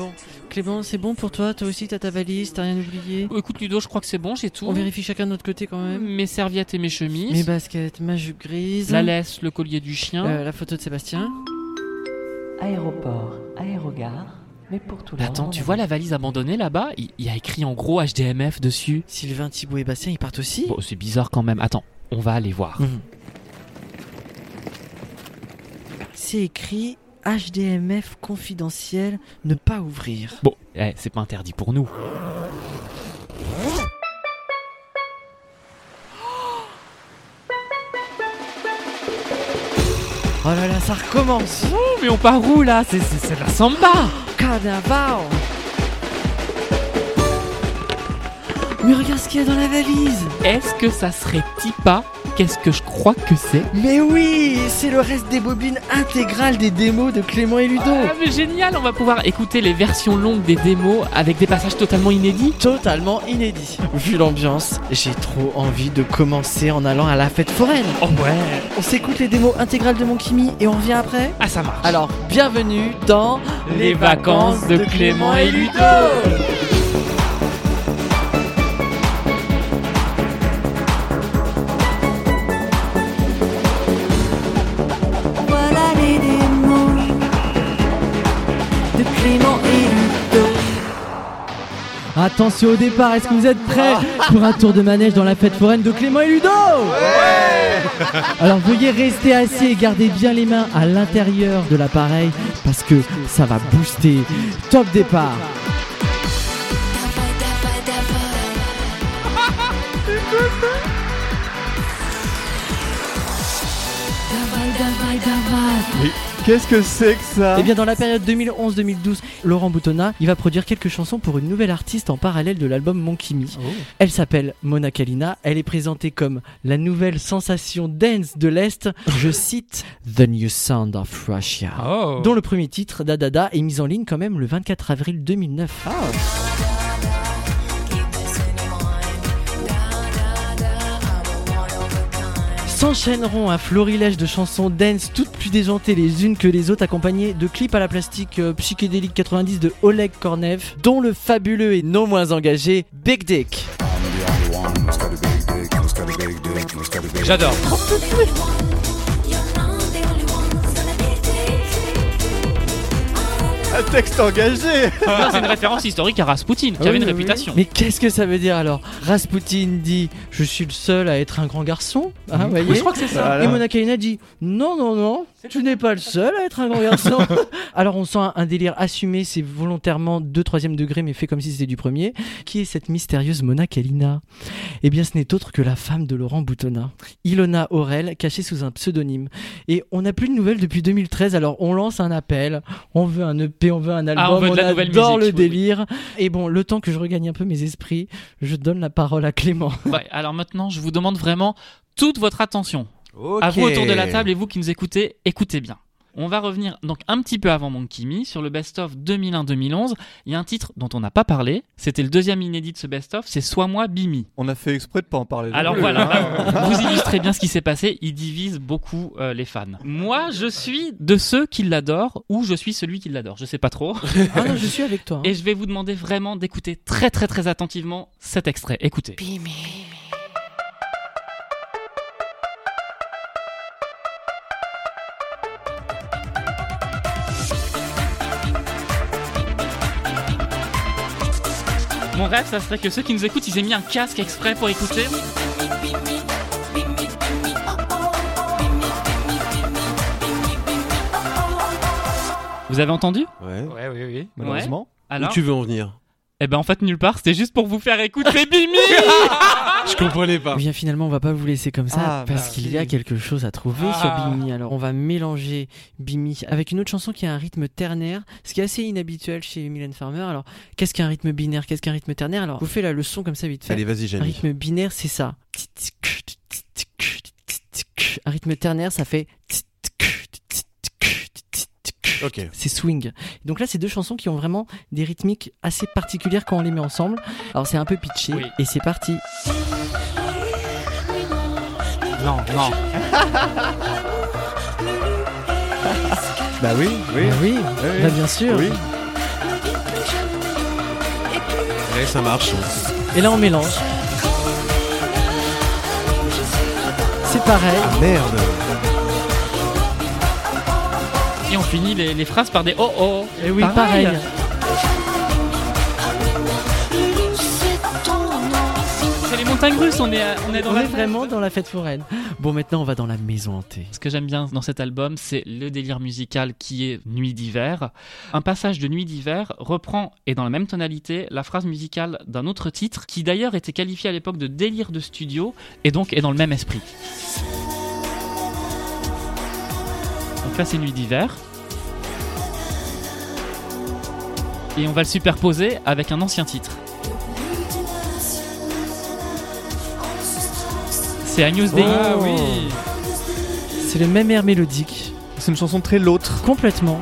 Bon, Clément, c'est bon pour toi Toi aussi, t'as ta valise, t'as rien oublié? Écoute Ludo, je crois que c'est bon, j'ai tout. On vérifie chacun de notre côté quand même. Mes serviettes et mes chemises. Mes baskets, ma jupe grise. La laisse, le collier du chien. euh, la photo de Sébastien. Aéroport, aérogare, mais pour tout le Attends, monde, tu vois la valise abandonnée là-bas? Il, il y a écrit en gros HDMF dessus. Sylvain, Thibaut et Bastien, ils partent aussi? Bon, c'est bizarre quand même. Attends, on va aller voir. Mhm. C'est écrit HDMF confidentiel, ne pas ouvrir. Bon, eh, c'est pas interdit pour nous. Oh là là, ça recommence. Oh, mais on part où là? C'est c'est la samba. Carnaval. Mais regarde ce qu'il y a dans la valise. Est-ce que ça serait Tipa? Qu'est-ce que je crois que c'est Mais oui C'est le reste des bobines intégrales des démos de Clément et Ludo Ah, mais génial On va pouvoir écouter les versions longues des démos avec des passages totalement inédits. Totalement inédit. Vu l'ambiance, j'ai trop envie de commencer en allant à la fête foraine. Oh ouais On s'écoute les démos intégrales de mon Kimi et on revient après Ah, ça marche Alors, bienvenue dans Les vacances de Clément et Ludo. Attention au départ, est-ce que vous êtes prêts pour un tour de manège dans la fête foraine de Clément et Ludo Alors veuillez rester assis et garder bien les mains à l'intérieur de l'appareil parce que ça va booster. Top départ Qu'est-ce que c'est que ça Eh bien, dans la période 2011-2012, Laurent Boutonnat, il va produire quelques chansons pour une nouvelle artiste en parallèle de l'album Mon Kimi. Elle s'appelle Mona Kalina. Elle est présentée comme la nouvelle sensation dance de l'Est. Je cite The New Sound of Russia. Oh Dont le premier titre, Da Da Da, est mis en ligne quand même le 24 avril 2009. S'enchaîneront un florilège de chansons dance toutes plus déjantées les unes que les autres accompagnées de clips à la plastique euh, psychédélique 90 de Oleg Kornev dont le fabuleux et non moins engagé Big Dick. J'adore Un texte engagé C'est une référence historique à Rasputin, qui avait une Oui, réputation. Mais qu'est-ce que ça veut dire alors? Rasputin dit Je suis le seul à être un grand garçon. Hein, Oui, voyez je crois que c'est ça. Voilà. Et Mona Kalina dit Non, non, non, tu n'es pas le seul à être un grand garçon. Alors on sent un, un délire assumé, c'est volontairement de troisième degré, mais fait comme si c'était du premier. Qui est cette mystérieuse Mona Kalina? Eh bien, ce n'est autre que la femme de Laurent Boutonnat, Ilona Aurel, cachée sous un pseudonyme. Et on n'a plus de nouvelles depuis 2013, alors on lance un appel. On veut un EP, on veut un album, Ah, on veut la adore musique, le oui, oui. délire. Et bon, le temps que je regagne un peu mes esprits, je donne la parole à Clément. Ouais, alors maintenant, je vous demande vraiment toute votre attention. À vous autour de la table et vous qui nous écoutez, écoutez bien. On va revenir donc un petit peu avant Monkey Me sur le best-of 2001-2011. Il y a un titre dont on n'a pas parlé. C'était le deuxième inédit de ce best-of. C'est Sois moi Bimi. On a fait exprès de pas en parler. Alors plus, voilà, hein. vous illustrez bien ce qui s'est passé. Il divise beaucoup euh, les fans. Moi, je suis de ceux qui l'adorent ou je suis celui qui l'adore. Je sais pas trop. Ah non, je suis avec toi. hein. Et je vais vous demander vraiment d'écouter très très très attentivement cet extrait. Écoutez. Mon rêve, ça serait que ceux qui nous écoutent, ils aient mis un casque exprès pour écouter. Vous avez entendu? Ouais, Ouais, oui, oui. Malheureusement. où Alors? Tu veux en venir? Eh ben en fait nulle part, c'était juste pour vous faire écouter Bimi Je comprenais pas. Eh bien finalement on va pas vous laisser comme ça Ah, parce bah qu'il oui. y a quelque chose à trouver Ah. sur Bimi. Alors on va mélanger Bimi avec une autre chanson qui a un rythme ternaire, ce qui est assez inhabituel chez Mylène Farmer. Alors qu'est-ce qu'un rythme binaire? Qu'est-ce qu'un rythme ternaire? Alors vous fais la leçon comme ça vite fait. Allez, vas-y, un rythme binaire c'est ça. Un rythme ternaire ça fait C'est swing. Donc là, c'est deux chansons qui ont vraiment des rythmiques assez particulières quand on les met ensemble. Alors c'est un peu pitché Oui. et c'est parti. Non, non. Bah oui, oui. Ah oui, oui. bah bien sûr. Oui. Ça marche. Et là, on mélange. C'est pareil. Ah merde Et on finit les, les phrases par des oh oh. Et oui, pareil. C'est les montagnes russes, on est, à- on est dans On la est fête. vraiment dans la fête foraine. Bon, maintenant, on va dans la maison hantée. Ce que j'aime bien dans cet album, c'est le délire musical qui est Nuit d'hiver. Un passage de Nuit d'hiver reprend, et dans la même tonalité, la phrase musicale d'un autre titre, qui d'ailleurs était qualifié à l'époque de délire de studio, et donc est dans le même esprit. C'est Nuit d'hiver. Et on va le superposer avec un ancien titre. C'est Agnus Dei. Ah oui C'est le même air mélodique. C'est une chanson très l'autre. Complètement.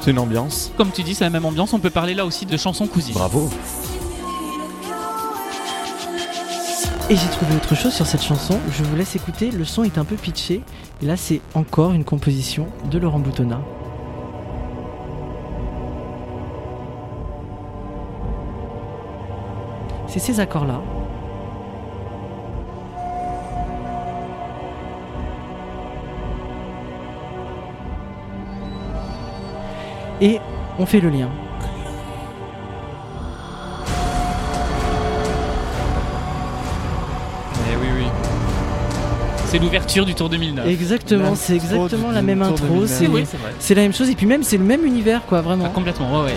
C'est une ambiance. Comme tu dis, c'est la même ambiance. On peut parler là aussi de chansons cousines. Bravo. Et j'ai trouvé autre chose sur cette chanson. Je vous laisse écouter. Le son est un peu pitché. Et là, c'est encore une composition de Laurent Boutonnat. C'est ces accords-là. Et on fait le lien. C'est l'ouverture du Tour 2009. Exactement, c'est exactement la même intro. 2009. C'est oui, la même chose. Et puis même, c'est le même univers, quoi, Ah, vraiment. complètement, ouais, ouais.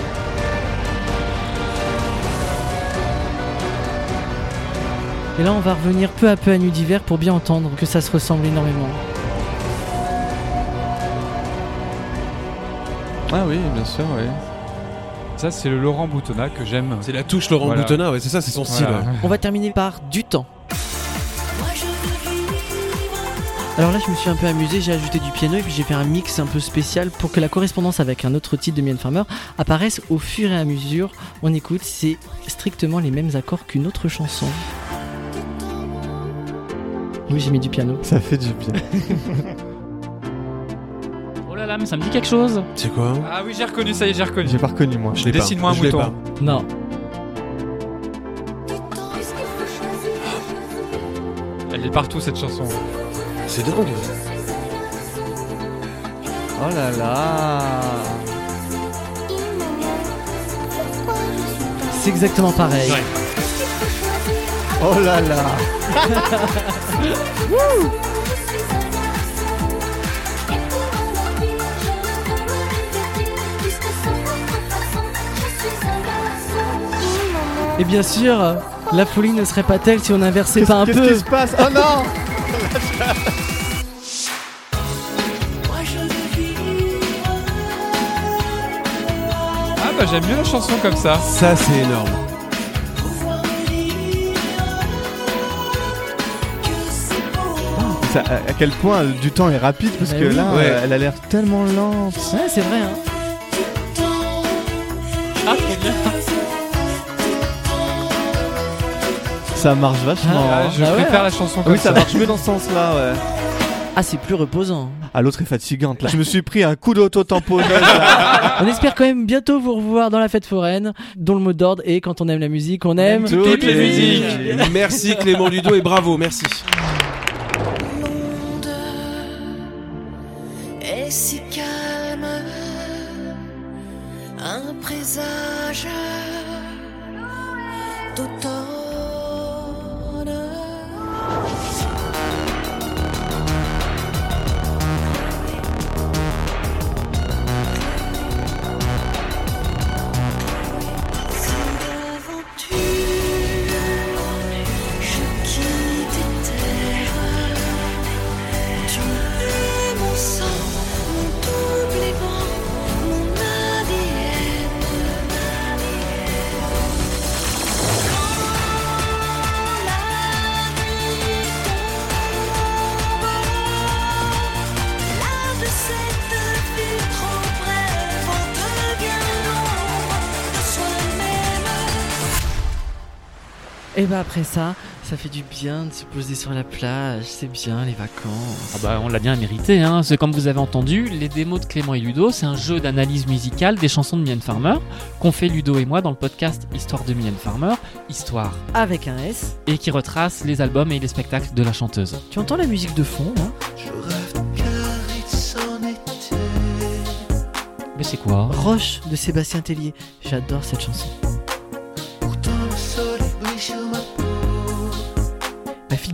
Et là, on va revenir peu à peu à Nuit d'hiver pour bien entendre que ça se ressemble énormément. Ah oui, bien sûr, oui. Ça, c'est le Laurent Boutonnat que j'aime. C'est la touche Laurent Voilà. Boutonnat, ouais, c'est ça, c'est son style. Voilà. On va terminer par du temps. Alors là, je me suis un peu amusé, j'ai ajouté du piano et puis j'ai fait un mix un peu spécial pour que la correspondance avec un autre titre de Mylène Farmer apparaisse au fur et à mesure. On écoute, c'est strictement les mêmes accords qu'une autre chanson. Oui, j'ai mis du piano. Ça fait du bien. Oh là là, mais ça me dit quelque chose. C'est quoi? Ah oui, j'ai reconnu, ça y est, j'ai reconnu. J'ai pas reconnu moi. Je l'ai pas. Dessine-moi un Je mouton. pas. Non. Elle est partout cette chanson. C'est dingue. Oh là là C'est exactement pareil. Ouais. Oh là là Et bien sûr, la folie ne serait pas telle si on inversait pas un Qu'est-ce peu. qui se passe? Oh non j'aime mieux la chanson comme ça. Ça, c'est énorme. Ça, à quel point du temps est rapide parce Bah que oui. là, Ouais. euh, elle a l'air tellement lente. Ouais, c'est vrai. Hein. Ah, bien. Ça marche vachement. Ah, hein. je Bah ouais, préfère hein. la chanson Ah comme oui, ça ça. marche mieux dans ce sens-là, ouais. Ah, c'est plus reposant. Ah, l'autre est fatigante là. Je me suis pris un coup d'auto-tamponneuse. On espère quand même bientôt vous revoir dans la fête foraine, dont le mot d'ordre est quand on aime la musique, on aime toutes les musiques. Merci Clément Ludo et bravo, merci. monde est si calme, un présage d'automne. Après ça, Ça fait du bien de se poser sur la plage, c'est bien les vacances. Ah bah on l'a bien mérité, hein. C'est comme vous avez entendu, les démos de Clément et Ludo, c'est un jeu d'analyse musicale des chansons de Mylène Farmer qu'on fait Ludo et moi dans le podcast Histoire de Mylène Farmer, Histoire, Avec un S. et qui retrace les albums et les spectacles de la chanteuse. Tu entends la musique de fond hein? Mais c'est quoi? Roche de Sébastien Tellier. J'adore cette chanson.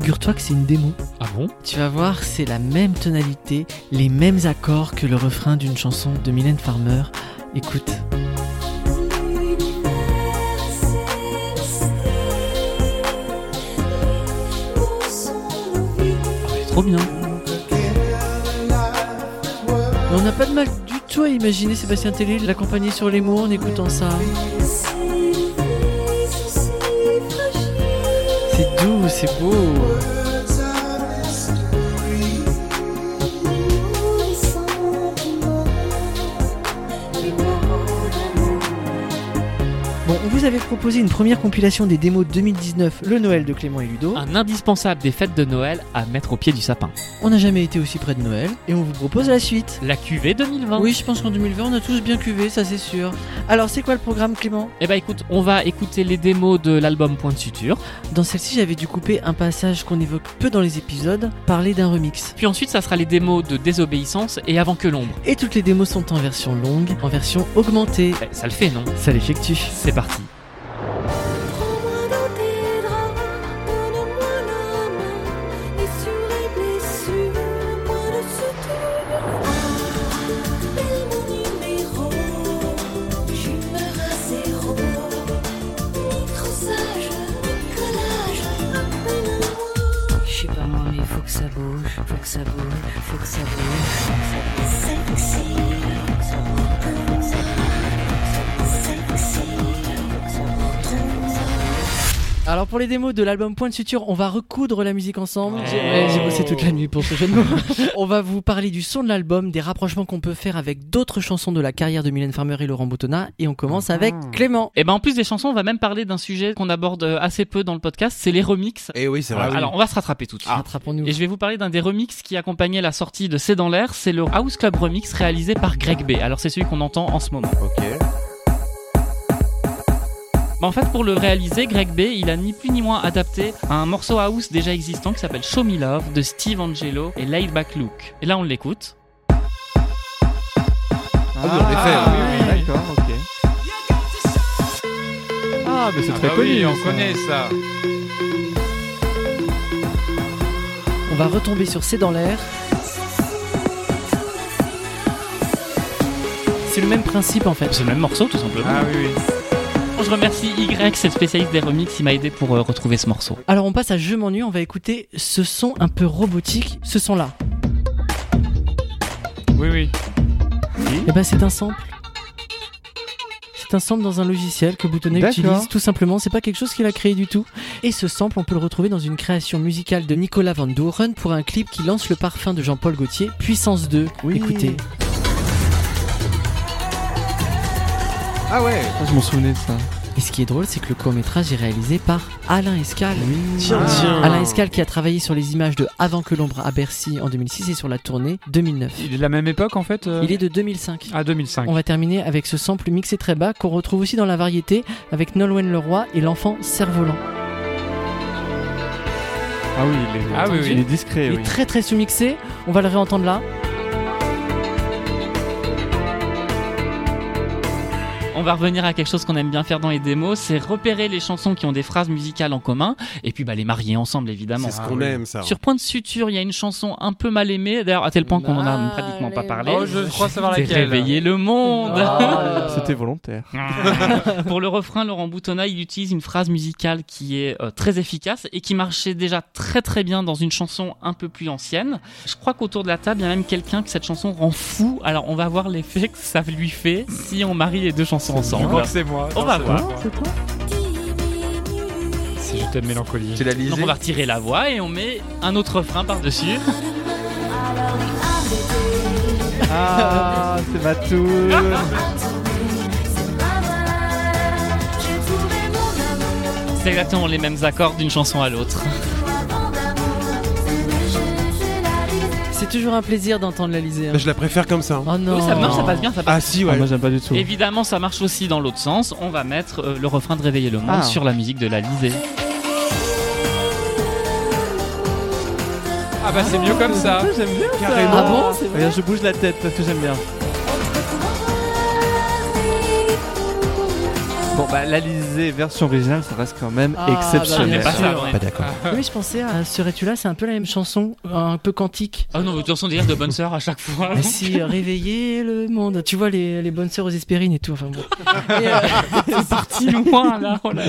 Figure-toi que c'est une démo. Ah bon? Tu vas voir, c'est la même tonalité, les mêmes accords que le refrain d'une chanson de Mylène Farmer. Écoute. Trop bien. Mais on n'a pas de mal du tout à imaginer Sébastien Tellier l'accompagner sur les mots en écoutant ça. C'est beau. Avait proposé une première compilation des démos 2019, le Noël de Clément et Ludo. Un indispensable des fêtes de Noël à mettre au pied du sapin. On n'a jamais été aussi près de Noël et on vous propose la suite. La QV 2020. Oui, je pense qu'en 2020, on a tous bien cuvé, ça c'est sûr. Alors, c'est quoi le programme, Clément? Eh bah écoute, on va écouter les démos de l'album Point de Suture. Dans celle-ci, j'avais dû couper un passage qu'on évoque peu dans les épisodes, parler d'un remix. Puis ensuite, ça sera les démos de Désobéissance et Avant que l'ombre. Et toutes les démos sont en version longue, en version augmentée. Eh, ça le fait, non? Ça l'effectue. C'est parti. Bouge, faut que ça bouge, faut que ça. Alors pour les démos de l'album Point de Suture, on va recoudre la musique ensemble. J'ai Oh. ouais, j'ai bossé toute la nuit pour ce jeu de mots. on va vous parler du son de l'album, des rapprochements qu'on peut faire avec d'autres chansons de la carrière de Mylène Farmer et Laurent Boutonnat. Et on commence avec Clément. Et ben en plus des chansons, on va même parler d'un sujet qu'on aborde euh, assez peu dans le podcast, c'est les remixes. Eh oui, c'est vrai. Alors on va se rattraper tout de suite. Rattrapons-nous. Et je vais vous parler d'un des remixes qui accompagnait la sortie de C'est dans l'air, c'est le House Club Remix réalisé par Greg B. Alors c'est celui qu'on entend en ce moment. Ok. Bah, en fait pour le réaliser, Greg B, il a ni plus ni moins adapté un morceau house déjà existant qui s'appelle Show Me Love de Steve Angelo et Laid Back Luke. Et là on l'écoute. Ah oui, en effet, oui, oui, D'accord, ok. Ah, mais c'est très Ah bah oui, connu. on ça. connaît ça. On va retomber sur C'est dans l'air. C'est le même principe en fait. C'est le même morceau tout simplement. Ah oui, oui. Je remercie Y, c'est le spécialiste des remixes, il m'a aidé pour euh, retrouver ce morceau. Alors on passe à Je m'ennuie, on va écouter ce son un peu robotique, ce son là. Oui, oui. Et ben c'est un sample. C'est un sample dans un logiciel que Boutonnet D'accord. utilise tout simplement, c'est pas quelque chose qu'il a créé du tout. Et ce sample, on peut le retrouver dans une création musicale de Nicolas Van Doren pour un clip qui lance le parfum de Jean-Paul Gaultier, Puissance 2. Oui. Écoutez. Ah ouais. Ah, je m'en souvenais de ça. Et ce qui est drôle, c'est que le court-métrage est réalisé par Alain Escal. Tiens, Ah. tiens. Alain Escal qui a travaillé sur les images de Avant que l'ombre à Bercy en 2006 et sur la tournée 2009. Il est de la même époque en fait euh Il est de 2005. Ah, 2005. On va terminer avec ce sample mixé très bas qu'on retrouve aussi dans la variété avec Nolwenn Leroy et l'enfant cerf-volant. Ah oui, il est, Ah oui, oui. il est discret, Il oui. est très très sous-mixé, on va le réentendre là. On va revenir à quelque chose qu'on aime bien faire dans les démos, c'est repérer les chansons qui ont des phrases musicales en commun, et puis bah, les marier ensemble évidemment. C'est ce qu'on aime, ça. Sur Point de Suture, il y a une chanson un peu mal aimée, d'ailleurs à tel point qu'on en a pratiquement pas parlé. Oh, je crois savoir C'est laquelle. réveiller le monde. Ah. C'était volontaire. Pour le refrain, Laurent Boutonnat, il utilise une phrase musicale qui est euh, très efficace et qui marchait déjà très très bien dans une chanson un peu plus ancienne. Je crois qu'autour de la table, il y a même quelqu'un que cette chanson rend fou. Alors on va voir l'effet que ça lui fait si on marie les deux chansons Ensemble. crois que c'est moi. On va voir. Si je t'aime mélancolie. Tu l'as Donc lisé on va retirer la voix et on met un autre refrain par-dessus. Ah, c'est ma tour. C'est exactement les mêmes accords d'une chanson à l'autre. C'est toujours un plaisir d'entendre l'Alizé. hein. Je la préfère comme ça. hein. Oh non. Oui, ça marche, ça passe bien, ça passe. Ah si, Ah, ouais. moi j'aime pas du tout. Évidemment, ça marche aussi dans l'autre sens. On va mettre euh, le refrain de Réveiller le monde Ah. sur la musique de la Lisée. Ah bah c'est mieux comme ça. J'aime bien ça. Carrément. Ah bon c'est vrai Regarde, je bouge la tête parce que j'aime bien. Bon bah l'Alizé version originale ça reste quand même Ah, bah, exceptionnel. bien Pas sûr. d'accord. Oui, je pensais à Serais-tu là C'est un peu la même chanson, un peu quantique. Ah non, de toute façon, dire de bonne sœur à chaque fois. Mais si, euh, réveiller le monde. Tu vois les, les bonnes sœurs aux espérines et tout. Enfin bon. Et, euh, C'est parti loin là. Oh là.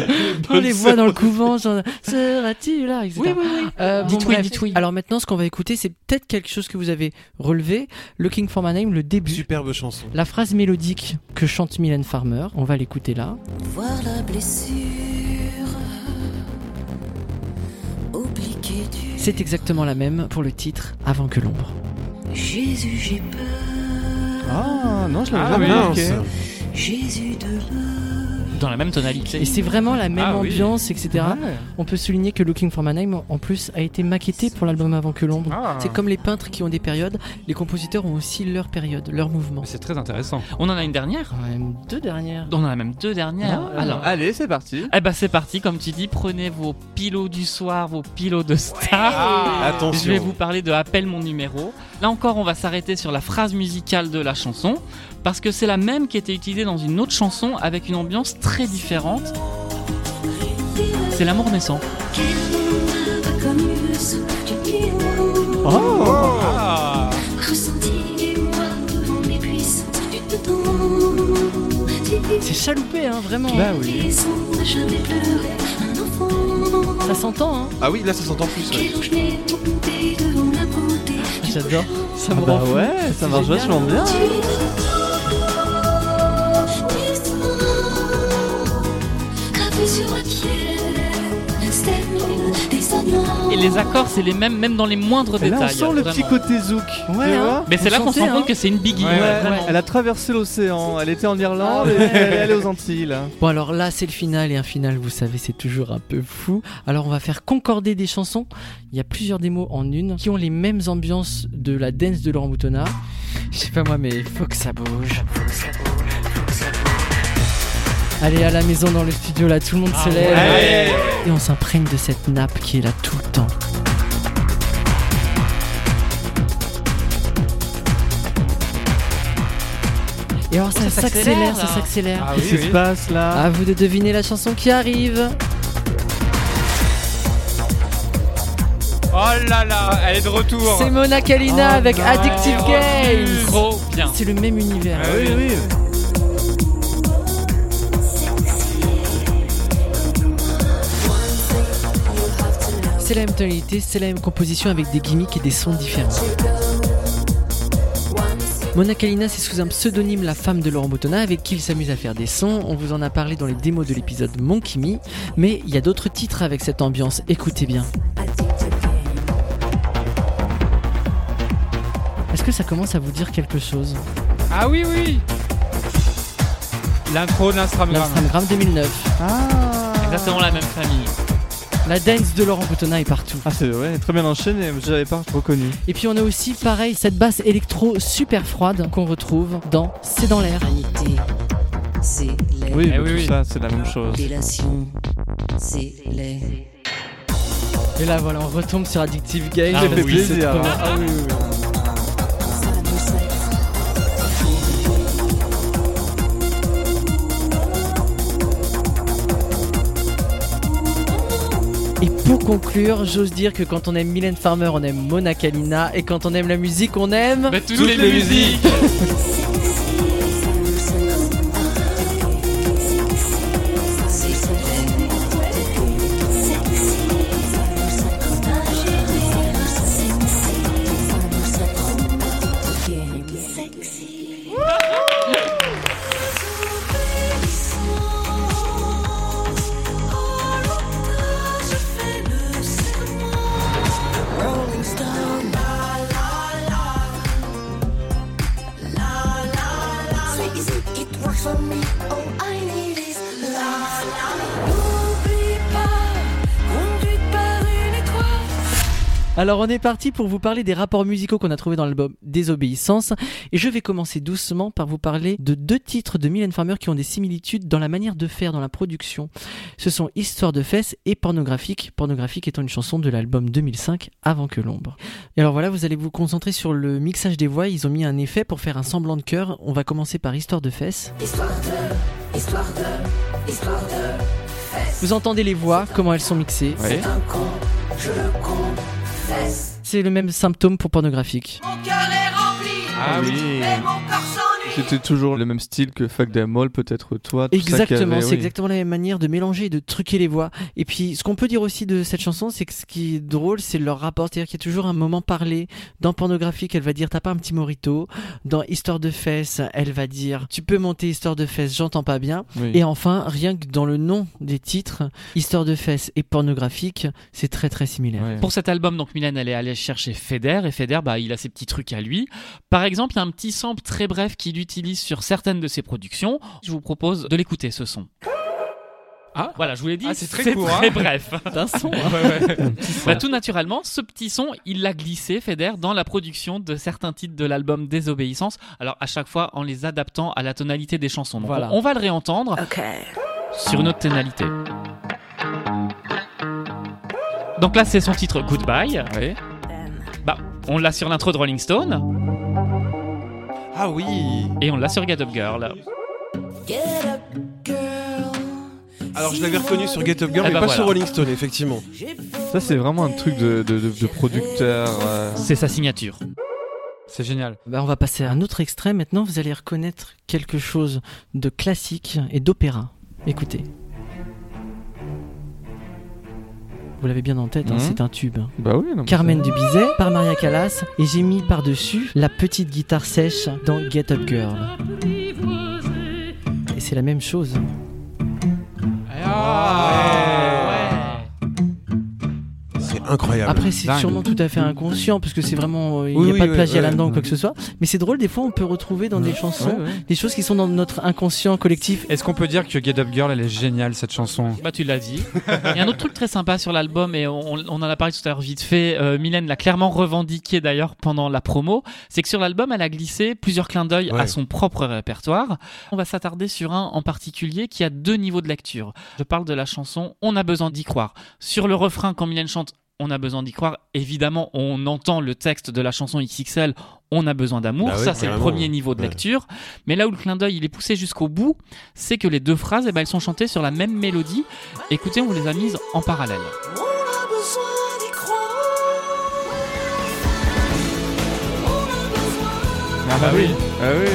on les voit dans le couvent. genre, Seras-tu là etc. Oui, oui, oui. Euh, bon, Dites oui, bref. dites oui. Alors maintenant, ce qu'on va écouter, c'est peut-être quelque chose que vous avez relevé. Looking for my name, le début. Superbe chanson. La phrase mélodique que chante Mylène Farmer, on va l'écouter là. Voir la blessure C'est exactement la même pour le titre Avant que l'ombre. Jésus, j'ai peur. Ah non je l'avais Ah jamais. Jésus de Dans la même tonalité. Et c'est vraiment la même Ah oui. ambiance, etc. Ouais. On peut souligner que Looking for My Name, en plus, a été maquetté pour l'album Avant que l'ombre. Ah. C'est comme les peintres qui ont des périodes, les compositeurs ont aussi leur période, leur mouvement. C'est très intéressant. On en a une dernière Quand même deux dernières. On en a même deux dernières. Ah. Alors, Allez c'est parti. eh ben c'est parti, comme tu dis, prenez vos pilots du soir, vos pilots de star. Ah, Attention. Je vais vous parler de Appelle mon numéro. Là encore, on va s'arrêter sur la phrase musicale de la chanson, parce que c'est la même qui était utilisée dans une autre chanson avec une ambiance très différente. C'est l'amour naissant. Oh Ah. C'est chaloupé, hein, vraiment. Bah oui. Ça s'entend, hein. Ah oui, là ça s'entend plus. ouais. Du J'adore. Ça me Ah bah rend fou. ouais ça marche vachement bien. Et les accords, c'est les mêmes, même dans les moindres Et là on détails. sent le vraiment. petit côté zouk. Ouais, tu hein. vois Mais c'est là qu'on se rend compte hein. que c'est une biggie. Ouais, ouais, ouais. vraiment. Elle a traversé l'océan, elle était en Irlande Ah et elle est aux Antilles là. Bon alors là c'est le final et un final vous savez c'est toujours un peu fou. Alors on va faire concorder des chansons. Il y a plusieurs démos en une qui ont les mêmes ambiances de la dance de Laurent Boutonnat. Je sais pas moi mais faut que ça bouge. Allez à la maison dans le studio là tout le monde se Ah lève ouais. et on s'imprègne de cette nappe qui est là tout le temps. Et alors ça, s'accélère, ça s'accélère. Ah Qu'est-ce oui, qui se oui. passe là À vous de deviner la chanson qui arrive. Oh là là, elle est de retour. C'est Mona Kalina Oh avec. Addictive. Trop bien. C'est le même univers. Ah oui, oui. C'est la même tonalité, c'est la même composition avec des gimmicks et des sons différents. Mona Kalina, c'est sous un pseudonyme la femme de Laurent Boutonnat avec qui il s'amuse à faire des sons. On vous en a parlé dans les démos de l'épisode Monkey Me, mais il y a d'autres titres avec cette ambiance. Écoutez bien. Est-ce que ça commence à vous dire quelque chose? Ah oui, oui. L'intro de l'Instagram. L'Instagram 2009. Ah Exactement la même famille. La dance de Laurent Boutonnat est partout. Ah c'est ouais, très bien enchaîné, mais j'avais pas reconnu. Et puis on a aussi pareil cette basse électro super froide qu'on retrouve dans C'est dans l'air. C'est Oui, Eh bah, oui, tout oui. ça c'est la même chose. c'est Et là voilà, on retombe sur Addictive Game. Ah oui, plaisir. Ah oui, oui, Et pour conclure, j'ose dire que quand on aime Mylène Farmer, on aime Mona Kalina. Et quand on aime la musique, on aime. Bah, toutes, les, musiques. Alors on est parti pour vous parler des rapports musicaux qu'on a trouvés dans l'album Désobéissance et je vais commencer doucement par vous parler de deux titres de Mylène Farmer qui ont des similitudes dans la manière de faire, dans la production. Ce sont Histoire de fesses et Pornographique, Pornographique étant une chanson de l'album 2005 Avant que l'ombre. Et alors voilà, vous allez vous concentrer sur le mixage des voix, ils ont mis un effet pour faire un semblant de chœur. On va commencer par Histoire de fesses. Vous entendez les voix, comment elles sont mixées. Ouais. C'est le même symptôme pour pornographique. Ah oui. C'était toujours le même style que Fuck Them All, peut-être toi. tout Exactement, c'est oui. exactement la même manière de mélanger et de truquer les voix. Et puis, ce qu'on peut dire aussi de cette chanson, c'est que ce qui est drôle, c'est leur rapport. C'est-à-dire qu'il y a toujours un moment parlé. Dans Pornographique, elle va dire T'as pas un petit morito. Dans Histoire de fesses, elle va dire Tu peux monter Histoire de fesses, j'entends pas bien. Oui. Et enfin, rien que dans le nom des titres, Histoire de fesses et Pornographique, c'est très très similaire. Ouais. Pour cet album, donc Mylène, elle est allée chercher Feder et Feder, bah, il a ses petits trucs à lui. Par exemple, il y a un petit sample très bref qu'il utilise sur certaines de ses productions. Je vous propose de l'écouter ce son. Ah. Voilà, je vous l'ai dit, Ah, c'est très court, très hein. bref. C'est un son. hein. Ouais, ouais. Bah, tout naturellement, ce petit son, il l'a glissé, Feder, dans la production de certains titres de l'album Désobéissance. Alors, à chaque fois, en les adaptant à la tonalité des chansons. Donc, Voilà. on, on va le réentendre sur une autre tonalité. Donc là, c'est son titre Goodbye. Ouais. Bah, on l'a sur l'intro de Rolling Stone Ah oui et on l'a sur Get Up Girl. Alors je l'avais reconnu sur Get Up Girl, Eh mais ben pas voilà. sur Rolling Stone, effectivement. Ça, c'est vraiment un truc de, de, de- de producteur. euh, C'est sa signature. C'est génial. Bah, on va passer à un autre extrait. Maintenant, vous allez reconnaître quelque chose de classique et d'opéra. Écoutez. Vous l'avez bien en tête, hein, Mhm. c'est un tube. Bah oui, non, Carmen de Bizet par Maria Callas et j'ai mis par-dessus la petite guitare sèche dans Get Up Girl. Et c'est la même chose. Ah C'est incroyable. Après, c'est Dingue. sûrement tout à fait inconscient parce que c'est vraiment. Il n'y Oui, a oui, pas de oui, plagiat ouais. là-dedans ou quoi que ce soit. Mais c'est drôle, des fois, on peut retrouver dans des chansons des choses qui sont dans notre inconscient collectif. Est-ce qu'on peut dire que Get Up Girl, elle est géniale cette chanson? Bah tu l'as dit. Il y a un autre truc très sympa sur l'album et on, on en a parlé tout à l'heure vite fait. Euh, Mylène l'a clairement revendiqué d'ailleurs pendant la promo. C'est que sur l'album, elle a glissé plusieurs clins d'œil Ouais. à son propre répertoire. On va s'attarder sur un en particulier qui a deux niveaux de lecture. Je parle de la chanson On a besoin d'y croire. Sur le refrain, quand Mylène chante on a besoin d'y croire. Évidemment, on entend le texte de la chanson XXL. On a besoin d'amour. Bah oui, Ça, c'est le premier niveau de Ouais. lecture. Mais là où le clin d'œil il est poussé jusqu'au bout, c'est que les deux phrases, eh ben, elles sont chantées sur la même mélodie. Écoutez, on vous les a mises en parallèle. Ah bah oui. Ah oui.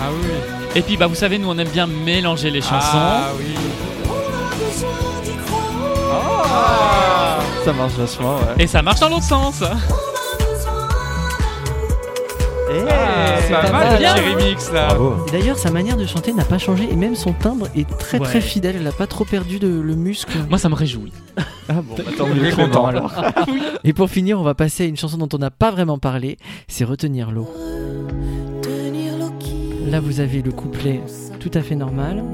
Ah oui. Et puis, bah, vous savez, nous, on aime bien mélanger les chansons. Ah oui. Ça marche vachement, ouais. Et ça marche dans l'autre sens. Ah, c'est pas pas mal le hein. remix là. D'ailleurs, sa manière de chanter n'a pas changé et même son timbre est très Ouais. très fidèle. Elle n'a pas trop perdu de, le muscle. Moi, ça me réjouit. Ah bon, Tant mieux, content alors. Et pour finir, on va passer à une chanson dont on n'a pas vraiment parlé. C'est Retenir l'eau. Là, vous avez le couplet tout à fait normal.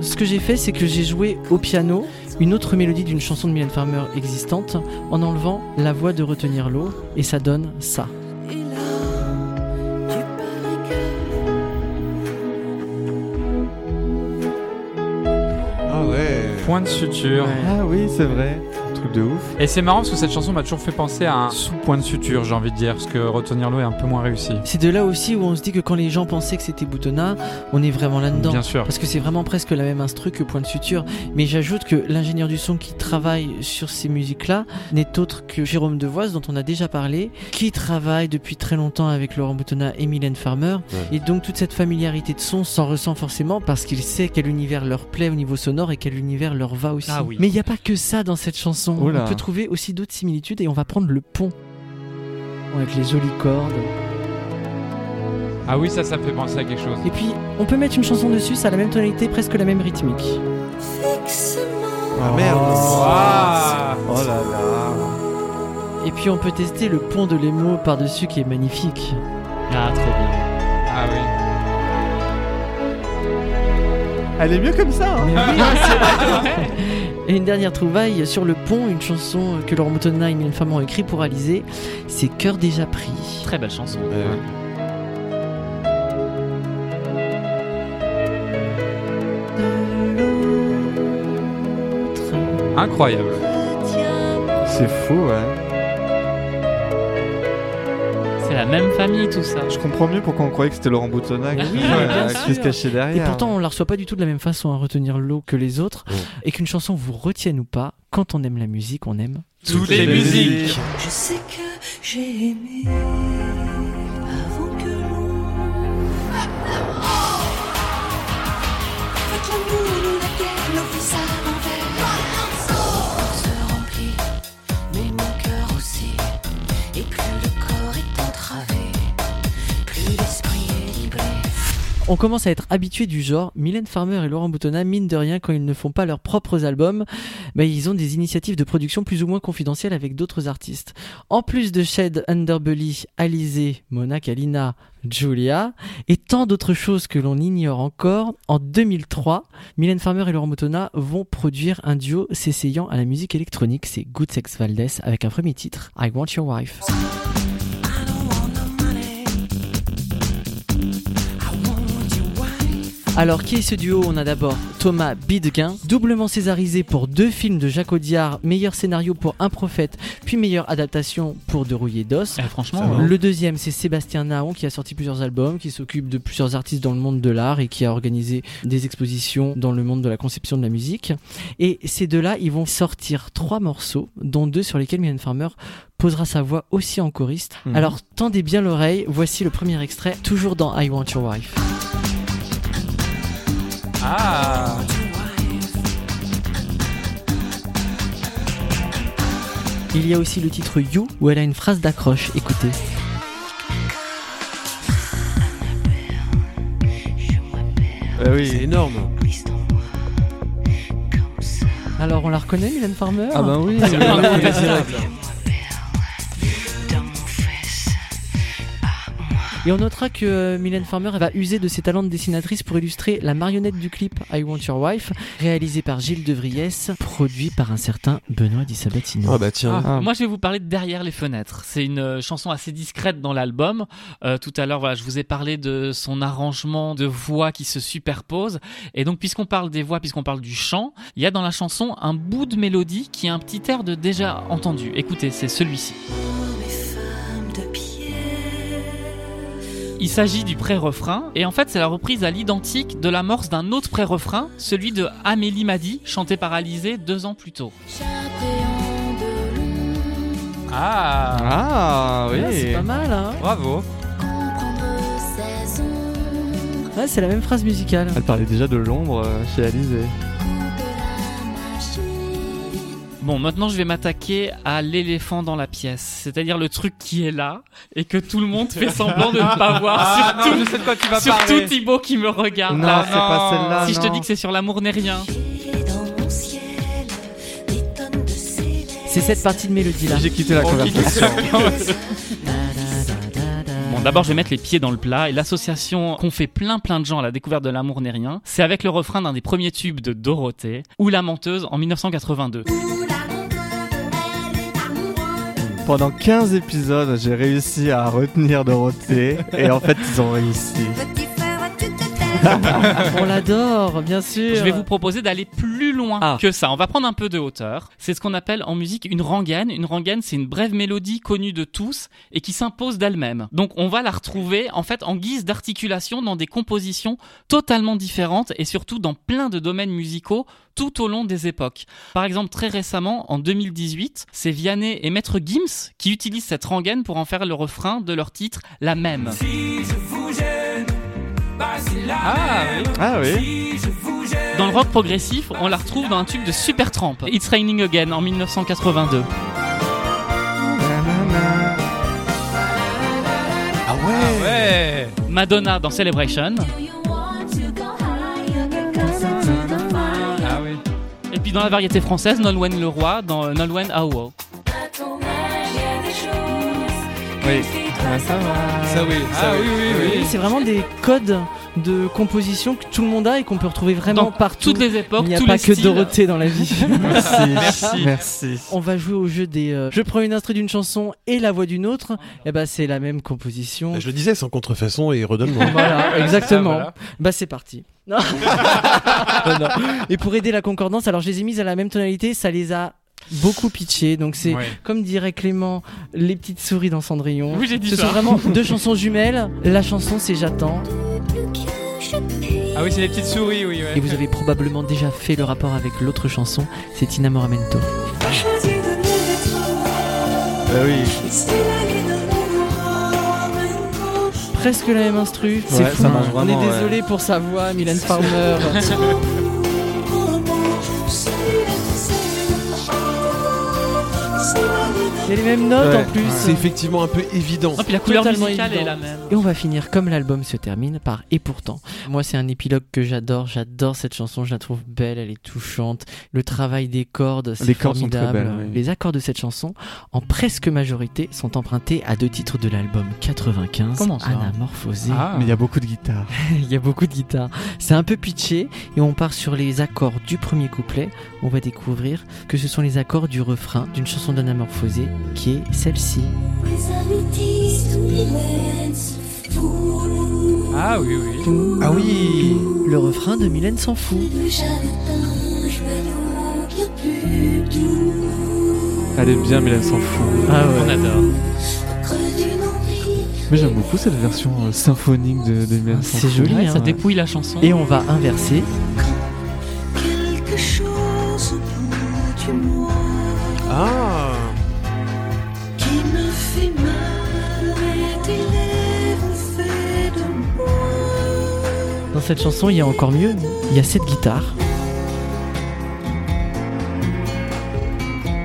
Ce que j'ai fait, c'est que j'ai joué au piano une autre mélodie d'une chanson de Mylène Farmer existante en enlevant la voix de Retenir l'eau et ça donne ça. Ah ouais. Point de suture. Ah oui, c'est vrai. Truc de ouf. Et c'est marrant parce que cette chanson m'a toujours fait penser à un sous-point de suture, j'ai envie de dire, parce que retenir l'eau est un peu moins réussi. C'est de là aussi où on se dit que quand les gens pensaient que c'était Boutonna, on est vraiment là-dedans. Bien sûr. Parce que c'est vraiment presque la même instru que Point de Suture. Mais j'ajoute que l'ingénieur du son qui travaille sur ces musiques-là n'est autre que Jérôme Devoise, dont on a déjà parlé, qui travaille depuis très longtemps avec Laurent Boutonna et Mylène Farmer. Ouais. Et donc toute cette familiarité de son s'en ressent forcément parce qu'il sait quel univers leur plaît au niveau sonore et quel univers leur va aussi. Ah oui. Mais il n'y a pas que ça dans cette chanson. Oula. On peut trouver aussi d'autres similitudes et on va prendre le pont. Avec les jolies cordes. Ah oui, ça, ça me fait penser à quelque chose. Et puis, on peut mettre une chanson dessus, ça a la même tonalité, presque la même rythmique. Ah merde. Ah Oh là là. Et puis, on peut tester le pont de l'émo par-dessus qui est magnifique. Ah, trop bien. Ah oui. Elle est mieux comme ça. hein. Mais oui, Et une dernière trouvaille sur le pont, une chanson que Laurent Montonna et Mylène Farmer ont écrit pour réaliser, c'est Cœur déjà pris. Très belle chanson. Euh, Incroyable. C'est fou, ouais. C'est la même famille tout ça. Je comprends mieux pourquoi on croyait que c'était Laurent Boutonnat qui, Oui, bien qui se cachait Et derrière. pourtant, on la reçoit pas du tout de la même façon à retenir l'eau que les autres. Oh. Et qu'une chanson vous retienne ou pas, quand on aime la musique, on aime. Toutes les musiques. Je sais que j'ai aimé On commence à être habitué du genre. Mylène Farmer et Laurent Boutonnat, mine de rien, quand ils ne font pas leurs propres albums, bah, ils ont des initiatives de production plus ou moins confidentielles avec d'autres artistes. En plus de Shed Underbelly, Alizé, Mona Kalina, Julia, et tant d'autres choses que l'on ignore encore, en 2003, Mylène Farmer et Laurent Boutonnat vont produire un duo s'essayant à la musique électronique. C'est Good Sex Valdez avec un premier titre, I Want Your Wife. Alors, qui est ce duo? On a d'abord Thomas Bidguin, doublement césarisé pour deux films de Jacques Audiard, meilleur scénario pour Un prophète, puis meilleure adaptation pour De Rouillé d'os. Eh, franchement, Le deuxième, c'est Sébastien Naon qui a sorti plusieurs albums, qui s'occupe de plusieurs artistes dans le monde de l'art et qui a organisé des expositions dans le monde de la conception de la musique. Et ces deux-là, ils vont sortir trois morceaux, dont deux sur lesquels Mylène Farmer posera sa voix aussi en choriste. Mhm. Alors tendez bien l'oreille, voici le premier extrait, toujours dans I Want Your Wife. Ah Il y a aussi le titre You où elle a une phrase d'accroche, écoutez. Ah C'est oui. énorme. Alors on la reconnaît Mylène Farmer? Ah ben oui. C'est Et on notera que euh, Mylène Farmer va user de ses talents de dessinatrice pour illustrer la marionnette du clip I Want Your Wife, réalisé par Gilles De Vries, produit par un certain Benoît Di Sabatino. Ah bah tiens. Ah. Moi, je vais vous parler de Derrière les fenêtres. C'est une euh, chanson assez discrète dans l'album. Euh, tout à l'heure, voilà, je vous ai parlé de son arrangement de voix qui se superposent. Et donc, puisqu'on parle des voix, puisqu'on parle du chant, il y a dans la chanson un bout de mélodie qui a un petit air de déjà entendu. Écoutez, c'est celui-ci. Il s'agit du pré-refrain, et en fait c'est la reprise à l'identique de l'amorce d'un autre pré-refrain, celui de Amélie Madi, chanté par Alizé deux ans plus tôt. Ah Ah oui. Ah, c'est pas mal, hein Bravo. Ouais, C'est la même phrase musicale. Elle parlait déjà de l'ombre euh, chez Alizé. Bon, maintenant je vais m'attaquer à l'éléphant dans la pièce, c'est-à-dire le truc qui est là, et que tout le monde fait semblant de ne pas voir, Ah surtout, non, je sais de quoi tu vas surtout parler Thibaut qui me regarde. Non, là. c'est pas celle-là. si je te dis que c'est sur l'amour n'est rien. C'est cette partie de mélodie là. J'ai quitté la Oh, conversation. Bon, d'abord, je vais mettre les pieds dans le plat. Et l'association qu'ont fait plein plein de gens à la découverte de l'amour n'est rien, c'est avec le refrain d'un des premiers tubes de Dorothée, ou La menteuse en 1982. Pendant 15 épisodes, j'ai réussi à retenir Dorothée. et en fait, ils ont réussi. On l'adore, bien sûr. Je vais vous proposer d'aller plus loin Ah. que ça. On va prendre un peu de hauteur. C'est ce qu'on appelle en musique une rengaine. Une rengaine, c'est une brève mélodie connue de tous et qui s'impose d'elle-même. Donc on va la retrouver en fait en guise d'articulation dans des compositions totalement différentes et surtout dans plein de domaines musicaux tout au long des époques. Par exemple, très récemment, en 2018, c'est Vianney et Maître Gims qui utilisent cette rengaine pour en faire le refrain de leur titre La Même. Ah oui Ah oui. Dans le rock progressif, on la retrouve dans un tube de Supertramp, It's Raining Again en 1982. Ah ouais. Ouais Madonna dans Celebration. Ah oui Et puis dans la variété française, Nolwenn Leroy dans euh, Nolwenn Awo. Oui. Ah, ça va. Ça oui, ça Ah oui. oui, oui, c'est vraiment des codes de composition que tout le monde a et qu'on peut retrouver vraiment Dans partout. toutes les époques, Il n'y a tous pas les que styles. Dorothée dans la vie. Merci. Merci. Merci. On va jouer au jeu des. euh, je prends une instru d'une chanson et la voix d'une autre. Et bah c'est la même composition. Bah, Je le disais, sans contrefaçon et redonnement. Voilà, exactement. Ah, voilà. Bah c'est parti. Non. Non, non. Et pour aider la concordance, alors je les ai mises à la même tonalité, ça les a beaucoup pitchées. Donc c'est Ouais. comme dirait Clément, les petites souris dans Cendrillon. Oui, j'ai dit Ce ça. sont vraiment deux chansons jumelles. La chanson c'est J'attends. Ah oui, c'est les petites souris, oui. ouais. Et vous avez probablement déjà fait le rapport avec l'autre chanson, c'est Tina Moramento. Ah oui. Presque la même instru. C'est Ouais, fou. ça marche On est ouais. désolé pour sa voix, Mylène Farmer. oh Il y a les mêmes notes Ouais. en plus. C'est effectivement un peu évident. Ah, puis la couleur Totalement musicale évident. est la même. Et on va finir comme l'album se termine par Et pourtant. Moi, c'est un épilogue que j'adore. J'adore cette chanson. Je la trouve belle. Elle est touchante. Le travail des cordes, c'est Les cordes sont très formidable. belles, oui. Les accords de cette chanson, en presque majorité, sont empruntés à deux titres de l'album 95. Comment ça Anamorphosé. Ah. Mais il y a beaucoup de guitares. Il y a beaucoup de guitares. C'est un peu pitché et on part sur les accords du premier couplet. On va découvrir que ce sont les accords du refrain d'une chanson d'Anamorphosé qui est celle-ci. Ah oui, oui. Ah oui Le refrain de Mylène s'en fout. Elle est bien, elle s'en fout. Ah On adore. Mais j'aime beaucoup cette version euh, symphonique de, de Mylène C'est joli, Ouais, hein. ça dépouille la chanson. Et on va inverser. Ah cette chanson, il y a encore mieux. Il y a cette guitare.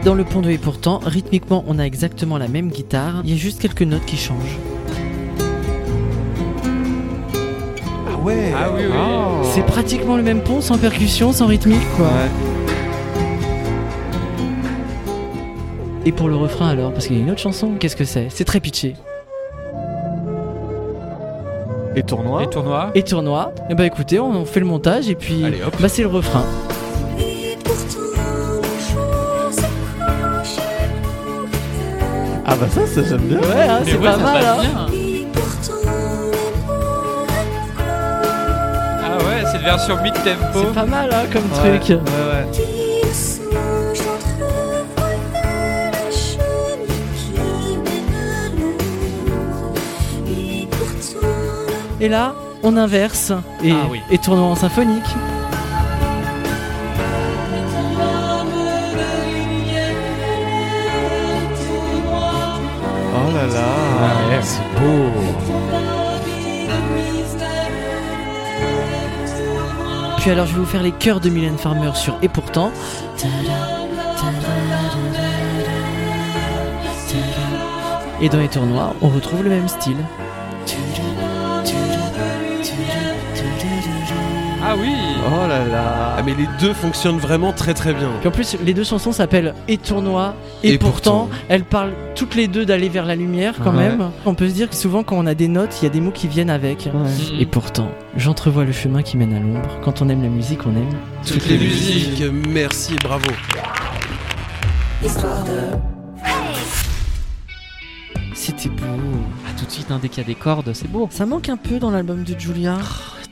Dans le pont de et pourtant, rythmiquement, on a exactement la même guitare. Il y a juste quelques notes qui changent. Ah ouais Ah oui, oui. C'est pratiquement le même pont, sans percussion, sans rythmique, quoi. Ouais. Et pour le refrain alors, parce qu'il y a une autre chanson, qu'est-ce que c'est? C'est très pitché. Et tournoi. Et tournoi. Et tournoi. Et bah écoutez, on fait le montage et puis Allez, bah c'est le refrain. Ah bah ça, ça j'aime bien. Ouais, hein, c'est ouais, pas ça mal. Hein. Ah ouais, c'est une version mid-tempo. C'est pas mal hein, comme Ouais, truc. ouais, ouais. Et là, on inverse et, Ah oui. et tournoi en symphonique. Oh là là. Ah c'est beau. Puis alors, je vais vous faire les chœurs de Mylène Farmer sur Et pourtant. Et dans les tournois, on retrouve le même style. Ah oui. Oh là là. Ah mais les deux fonctionnent vraiment très très bien. Puis en plus, les deux chansons s'appellent Et tournoi et, Et pourtant. pourtant. Elles parlent toutes les deux d'aller vers la lumière quand Ouais. même. On peut se dire que souvent, quand on a des notes, il y a des mots qui viennent avec. Mhm. Et pourtant, j'entrevois le chemin qui mène à l'ombre. Quand on aime la musique, on aime. Toutes les musiques, merci, bravo. C'était beau. Tout de suite, hein, dès qu'il y a des cordes, c'est beau. Ça manque un peu dans l'album de Julia.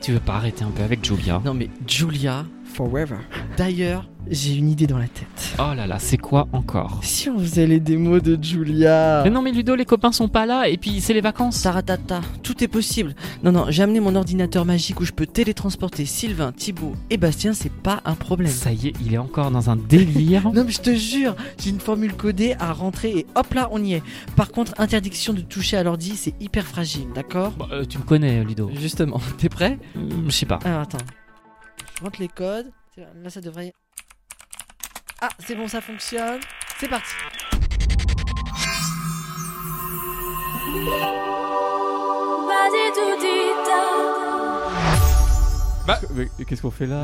Tu veux pas arrêter un peu avec Julia? Non mais Julia Forever. D'ailleurs, j'ai une idée dans la tête. Oh là là, c'est quoi encore? Si on faisait les démos de Julia. Mais non, mais Ludo, les copains sont pas là et puis c'est les vacances. Taratata, tout est possible. Non, non, j'ai amené mon ordinateur magique où je peux télétransporter Sylvain, Thibaut et Bastien, c'est pas un problème. Ça y est, il est encore dans un délire. Non mais je te jure, j'ai une formule codée à rentrer et hop là on y est. Par contre, interdiction de toucher à l'ordi, c'est hyper fragile, d'accord? Bon, euh, tu me connais, Ludo. Justement, t'es prêt? Euh, Je sais pas. Alors attends. Je rentre les codes. Là ça devrait... Ah, c'est bon, ça fonctionne. C'est parti. Mais qu'est-ce qu'on fait là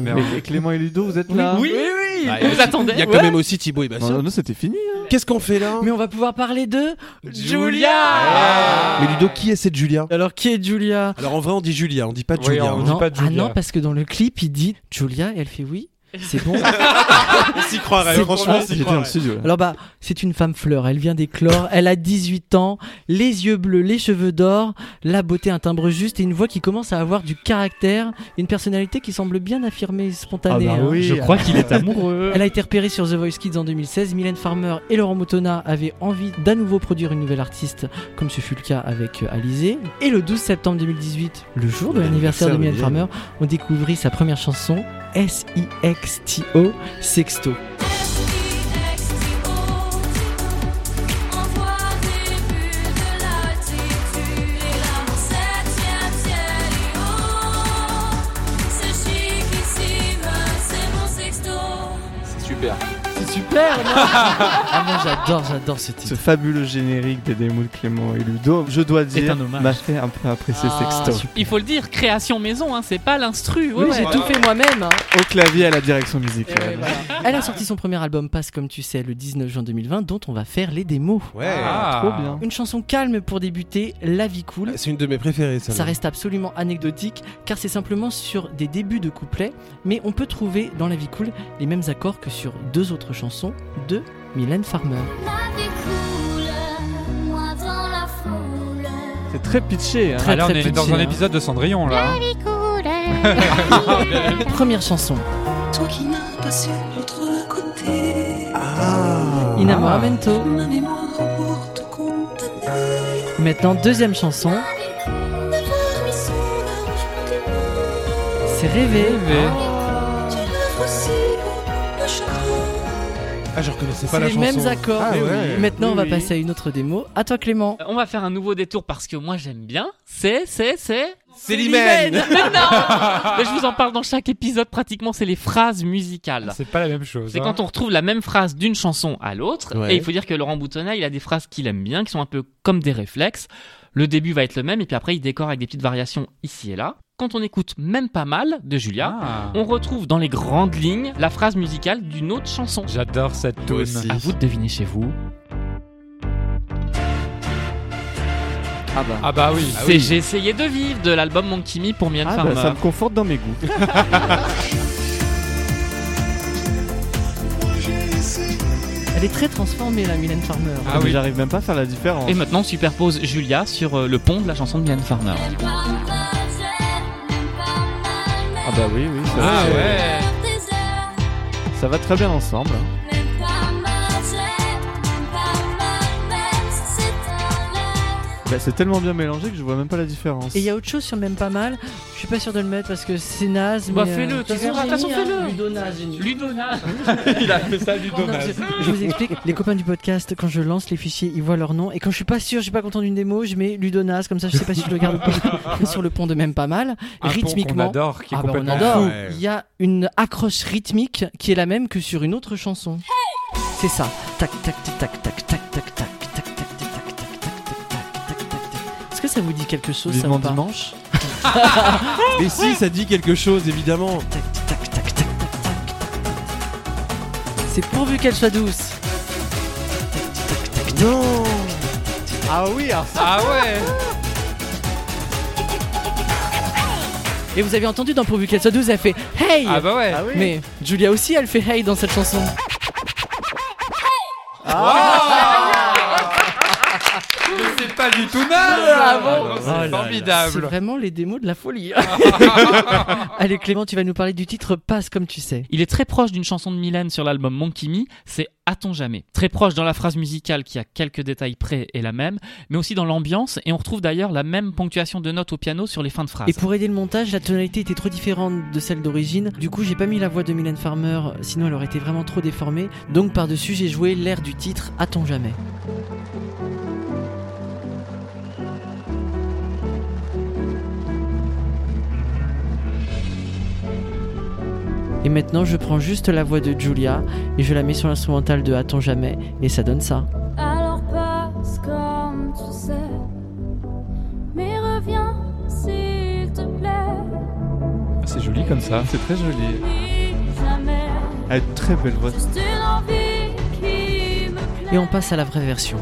Mais Clément et Ludo, vous êtes là oui, oui. Bah, Vous attendez Il y a quand Ouais. même aussi Thibaut et Non, Bastien. non, c'était fini. hein. Qu'est-ce qu'on fait là Mais on va pouvoir parler de Julia Mais Ludo, qui est cette Julia Alors qui est Julia? Alors en vrai, on dit Julia, on dit pas Oui, Julia. on hein. dit non. pas Ah Julia. non, parce que dans le clip, il dit Julia et elle fait oui. C'est bon. On s'y croirait, C'est franchement, on s'y J'étais dans le studio. là. Alors bah, c'est une femme fleur, elle vient d'éclore, elle a 18 ans, les yeux bleus, les cheveux d'or, la beauté, un timbre juste et une voix qui commence à avoir du caractère, une personnalité qui semble bien affirmée et spontanée. Ah bah hein. oui. Je crois qu'il est amoureux. Elle a été repérée sur The Voice Kids en 2016. Mylène Farmer et Laurent Moutonna avaient envie d'à nouveau produire une nouvelle artiste, comme ce fut le cas avec euh, Alizé. Et le 12 septembre 2018, le jour de l'anniversaire de Mylène. Farmer, on découvrit sa première chanson, Sextio Sexto. Super, non Ah, moi j'adore, j'adore ce Ce titre. fabuleux générique des démos de Clément et Ludo, je dois dire, m'a fait un peu apprécier Ah, Sexto. super. Il faut le dire, création maison, hein, c'est pas l'instru. ouais, Oui, ouais. j'ai tout fait moi-même. hein. Au clavier, à la direction musicale. ouais, voilà. Elle a sorti son premier album Passe comme tu sais le 19 juin 2020 dont on va faire les démos. Ouais. Ah. Trop bien. Une chanson calme pour débuter, La vie cool. C'est une de mes préférées, ça. Ça reste absolument anecdotique car c'est simplement sur des débuts de couplets, mais on peut trouver dans La vie cool les mêmes accords que sur deux autres chansons de Mylène Farmer. C'est très pitché. Hein. Très, Ah, là, on est dans un hein. épisode de Cendrillon, là. hein. vie coule. Première chanson, Toi qui n'as pas su l'autre côté, Ah. Inamoramento. ma mémoire pour te condamner. Maintenant deuxième chanson, c'est Rêver. Tu Ah, je reconnaissais pas C'est la les chanson. mêmes accords. Ah ouais. Maintenant on va oui. passer à une autre démo. À toi Clément. On va faire un nouveau détour parce que moi j'aime bien. C'est, c'est, c'est. Mais non Mais je vous en parle dans chaque épisode pratiquement, c'est les phrases musicales. C'est pas la même chose. C'est hein. quand on retrouve la même phrase d'une chanson à l'autre. Ouais. Et il faut dire que Laurent Boutonnat, il a des phrases qu'il aime bien, qui sont un peu comme des réflexes. Le début va être le même, et puis après, il décore avec des petites variations ici et là. Quand on écoute même pas mal de Julia, Ah. on retrouve dans les grandes lignes la phrase musicale d'une autre chanson. J'adore cette tune. À vous de deviner chez vous. Ah bah. Ah bah oui. C'est J'ai essayé de vivre de l'album Mon Kimi pour Mylène Ah Farmer. bah, ça me conforte dans mes goûts. Elle est très transformée la Mylène Farmer. Ah oui. J'arrive même pas à faire la différence. Et maintenant, on superpose Julia sur euh, le pont de la chanson de Mylène Farmer. Ah bah oui, oui. Ça, Ah ouais. des heures. ça va très bien ensemble. Bah, c'est tellement bien mélangé que je vois même pas la différence. Et il y a autre chose sur même pas mal. Je suis pas sûr de le mettre parce que c'est naze. Bah euh, fais-le, euh, de toute façon, fais-le. Hein. Ludo naze. Ludo naze. il a fait ça Ludo oh naze. Je, vous explique. Les copains du podcast, quand je lance les fichiers, ils voient leur nom. Et quand je suis pas sûr, je suis pas content d'une démo, je mets Ludo naze comme ça. Je sais pas si je le garde pas sur le pont de même pas mal. Un rythmiquement. Pont qu'on adore, ah, bah, on adore. fou. Il y a une accroche rythmique qui est la même que sur une autre chanson. C'est ça. Tac tac tac tac tac tac. tac. Ça vous dit quelque chose ça Vivement pas dimanche. Mais si, ça dit quelque chose, évidemment. Tac, tac, tac, tac, tac, tac. C'est pourvu qu'elle soit douce. Non Ah oui, alors ça. Ah ouais Et vous avez entendu dans pourvu qu'elle soit douce, elle fait Hey Ah bah ouais. Ah oui. Mais Julia aussi, elle fait Hey dans cette chanson. C'est pas du tout naze Ah Oh C'est là. C'est formidable vraiment les démos de la folie. Allez Clément, tu vas nous parler du titre Passe comme tu sais. Il est très proche d'une chanson de Mylène sur l'album Mon Kimi, c'est A-t-on jamais? Très proche dans la phrase musicale qui a quelques détails près et la même, mais aussi dans l'ambiance, et on retrouve d'ailleurs la même ponctuation de notes au piano sur les fins de phrases. Et pour aider le montage, la tonalité était trop différente de celle d'origine. Du coup, j'ai pas mis la voix de Mylène Farmer, sinon elle aurait été vraiment trop déformée. Donc par-dessus, j'ai joué l'air du titre A-t-on jamais? Et maintenant, je prends juste la voix de Julia et je la mets sur l'instrumental de A-t-on jamais et ça donne ça. Alors passe comme tu sais, mais reviens s'il te plaît. C'est joli comme ça. C'est très joli. Elle a une très belle voix. Et on passe à la vraie version.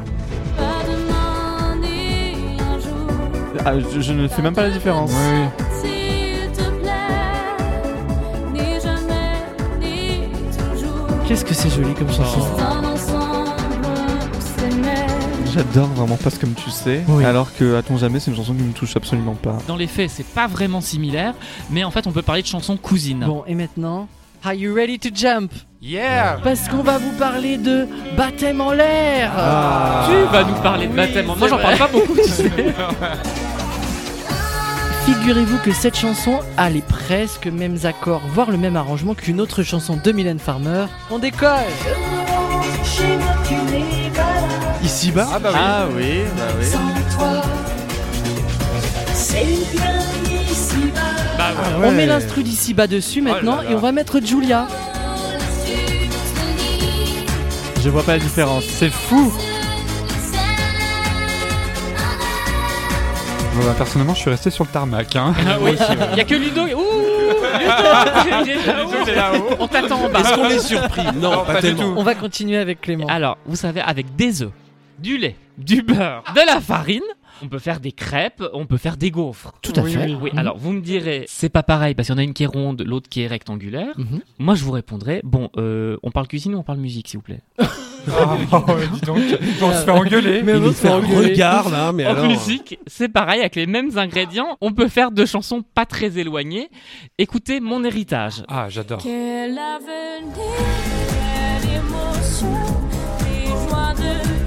Pas demain ni un jour. Ah, je, je ne fais même pas la différence. Qu'est-ce que c'est joli comme chanson. S'aimer. J'adore vraiment Passe comme tu sais. Oui. Alors que À ton jamais, c'est une chanson qui me touche absolument pas. Dans les faits, c'est pas vraiment similaire, mais en fait, on peut parler de chansons cousines. Bon, et maintenant, are you ready to jump? Yeah Parce qu'on va vous parler de baptême en l'air. Tu vas nous parler de baptême. Moi, j'en parle pas beaucoup, tu sais. Figurez-vous que cette chanson a les presque mêmes accords, voire le même arrangement qu'une autre chanson de Mylène Farmer. On décolle Ici bas Ah bah oui. Ah oui, bah oui. Bah ouais. On met l'instru d'ici bas dessus maintenant là là. et on va mettre Julia. Je vois pas la différence. C'est fou bah, personnellement, je suis resté sur le tarmac. Hein. Ah oui. Il y a que Ludo. Ouh Ludo, il est là-haut. On t'attend en bas. Est-ce qu'on est surpris? Non, Non, pas, tellement. tout. On va continuer avec Clément. Alors, vous savez, avec des œufs, du lait, du beurre, de la farine, on peut faire des crêpes, on peut faire des gaufres. Tout à Oui, fait. oui. Oui, alors vous me direz, c'est pas pareil parce qu'il y en a une qui est ronde, l'autre qui est rectangulaire. Mhm. Moi, je vous répondrai, bon, euh, on parle cuisine ou on parle musique, s'il vous plaît? Ah, ouais, dis donc, on se fait engueuler. Mais on se fait engueuler. regard là, mais En alors. musique, c'est pareil, avec les mêmes ingrédients, on peut faire deux chansons pas très éloignées. Écoutez Mon héritage. Ah, j'adore. Quel avenir, quelle émotion, les joies de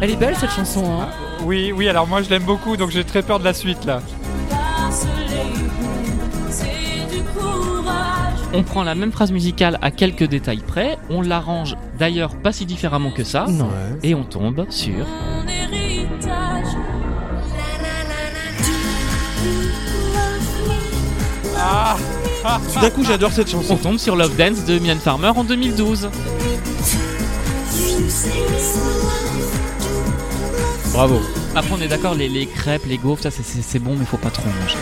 Elle est belle cette chanson, hein Oui, oui, alors moi je l'aime beaucoup, donc j'ai très peur de la suite là. On prend la même phrase musicale à quelques détails près, on l'arrange d'ailleurs pas si différemment que ça, Non. Ouais. et on tombe sur... Mon héritage. Tout d'un coup, j'adore cette On chanson. tombe sur Love Dance de Mylène Farmer en 2012. Bravo. Après, on est d'accord, les, les crêpes, les gaufres, ça c'est- bon, mais faut pas trop manger.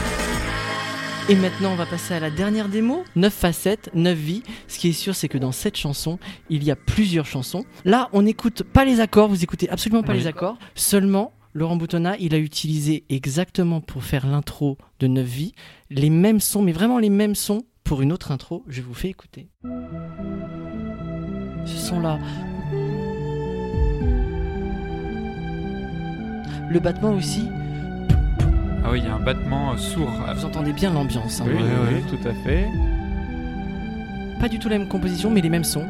Et maintenant, on va passer à la dernière démo. 9 facettes, 9 vies. Ce qui est sûr, c'est que dans cette chanson, il y a plusieurs chansons. Là, on n'écoute pas les accords, vous écoutez absolument pas Oui. les accords. Seulement, Laurent Boutonnat, il a utilisé exactement pour faire l'intro de 9 vies, les mêmes sons, mais vraiment les mêmes sons pour une autre intro. Je vous fais écouter. Ce son-là. Le battement aussi, Ah oui, il y a un battement euh, sourd. vous entendez bien l'ambiance. hein. Oui, Ouais, oui, ouais. tout à fait. Pas du tout la même composition, mais les mêmes sons.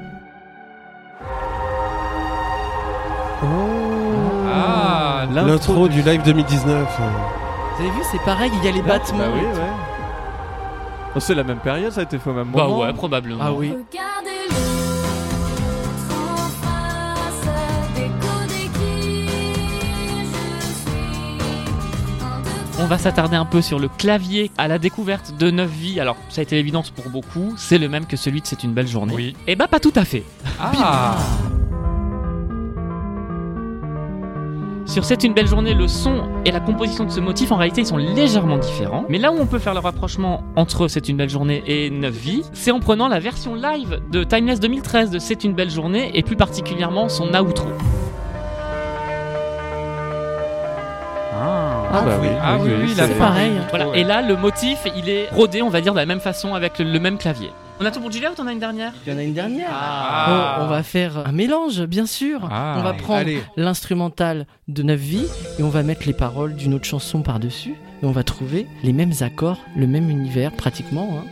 Ah, L'intro du live 2019. Vous avez vu, c'est pareil, il y a les battements. Bah oui, ouais. Oh, c'est la même période, ça a été fait au même Bah moment. ouais, probablement. Ah oui. On va s'attarder un peu sur le clavier à la découverte de 9 vies. Alors, ça a été l'évidence pour beaucoup, c'est le même que celui de C'est une belle journée. Oui. Et bah, pas tout à fait. Ah, Sur C'est une belle journée, le son et la composition de ce motif, en réalité, ils sont légèrement différents. Mais là où on peut faire le rapprochement entre C'est une belle journée et 9 vies, c'est en prenant la version live de Timeless 2013 de C'est une belle journée et plus particulièrement son outro. Ah. Ah bah oui. Ah oui, oui, la c'est fin. pareil. Voilà. Ouais. Et là, le motif, il est rodé, on va dire, de la même façon avec le, le même clavier. On a tout pour Julia ou t'en as une dernière? Il y en a une dernière. Ah. Bon, on va faire un mélange, bien sûr. Ah. On va prendre l'instrumental de 9 vies et on va mettre les paroles d'une autre chanson par-dessus. Et on va trouver les mêmes accords, le même univers pratiquement. hein.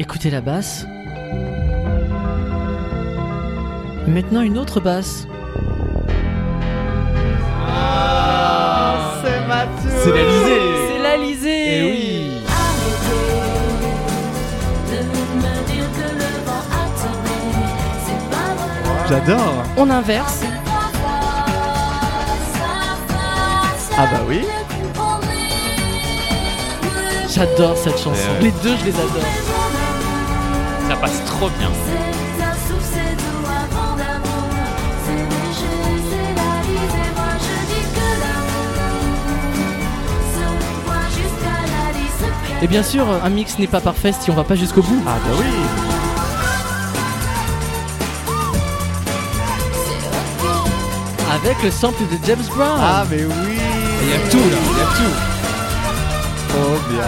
Écoutez la basse. Et maintenant une autre basse. c'est Mathieu C'est l'Alizé. C'est l'Alizé Eh oui. de me dire que le vent a tourné. C'est pas vrai. J'adore On inverse. Ah bah oui J'adore cette chanson. Ouais. Les deux, je les adore. Ça passe trop bien. Et bien sûr, un mix n'est pas parfait si on va pas jusqu'au bout. Ah bah oui Avec le sample de James Brown. Ah mais oui Il y a tout là, il y a tout. Trop bien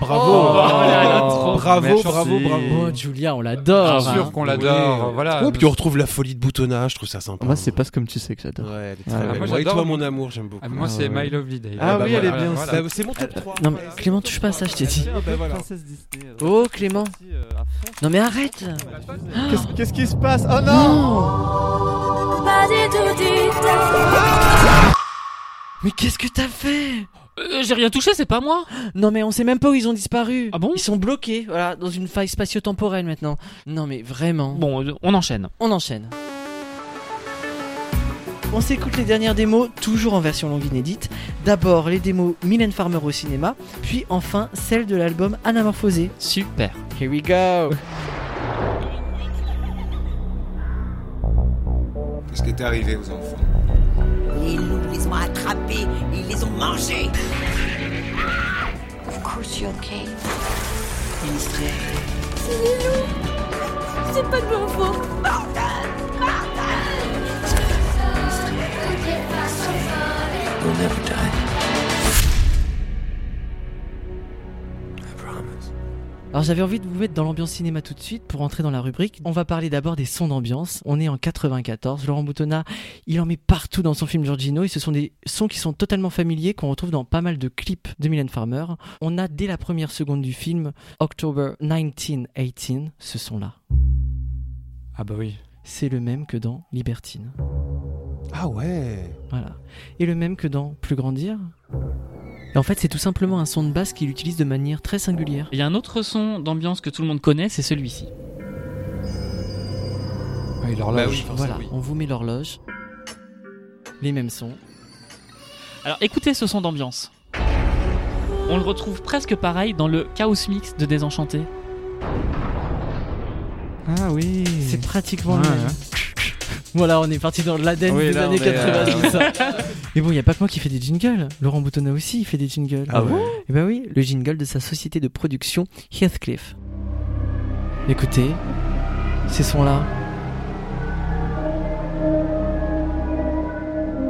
Bravo. Oh là là, trop bravo, Merci. bravo, bravo. Oh, Julia, on l'adore. Bien hein. sûr qu'on l'adore. Oui. Voilà. Oh, puis on retrouve la folie de boutonnage, je trouve ça sympa. Moi c'est pas comme tu sais que j'adore. Ouais, elle est Ah, très belle. moi, et toi, mon amour, j'aime beaucoup. Ah, moi, c'est Ah. My Lovely Day. Ah bah oui, elle est bien, voilà. Bah, c'est mon top 3. Non mais Clément, touche pas à ça, je t'ai dit. bah. Oh Clément. Non mais arrête. Qu'est-ce qu'est-ce qui se passe? Oh non Pas du tout du tout. Mais qu'est-ce que t'as fait? Euh, J'ai rien touché, c'est pas moi. Non mais on sait même pas où ils ont disparu. Ah bon? Ils sont bloqués, voilà, dans une faille spatio-temporelle maintenant. Non mais vraiment. Bon, euh, on enchaîne. On enchaîne. On s'écoute les dernières démos, toujours en version longue inédite. D'abord les démos Mylène Farmer au cinéma, puis enfin celle de l'album Anamorphosé. Super. Here we go Qu'est-ce qui est arrivé aux enfants? Ont attrapés, ils les ont mangés. Of course you're okay. C'est pas de mon faute. We'll never die. Alors j'avais envie de vous mettre dans l'ambiance cinéma tout de suite pour entrer dans la rubrique. On va parler d'abord des sons d'ambiance. On est en 94. Laurent Boutonnat, il en met partout dans son film Giorgino et ce sont des sons qui sont totalement familiers qu'on retrouve dans pas mal de clips de Mylène Farmer. On a dès la première seconde du film October 1918 ce son-là. Ah bah oui. C'est le même que dans Libertine. Ah ouais. Voilà. Et le même que dans Plus grandir. Et en fait, c'est tout simplement un son de basse qu'il utilise de manière très singulière. Il y a un autre son d'ambiance que tout le monde connaît, c'est celui-ci. Ah, Bah oui, forcément, Voilà, oui. on vous met l'horloge. Les mêmes sons. Alors écoutez ce son d'ambiance. On le retrouve presque pareil dans le Chaos Mix de Désenchanté. Ah oui C'est pratiquement Ouais, le même. Voilà, on est parti dans l'ADN Oui, des là, années on est, euh, 90. ça. Mais bon, il n'y a pas que moi qui fais des jingles. Laurent Boutonnat aussi, il fait des jingles. Ah bon Et bah oui, le jingle de sa société de production Heathcliff. Écoutez, ces sons-là.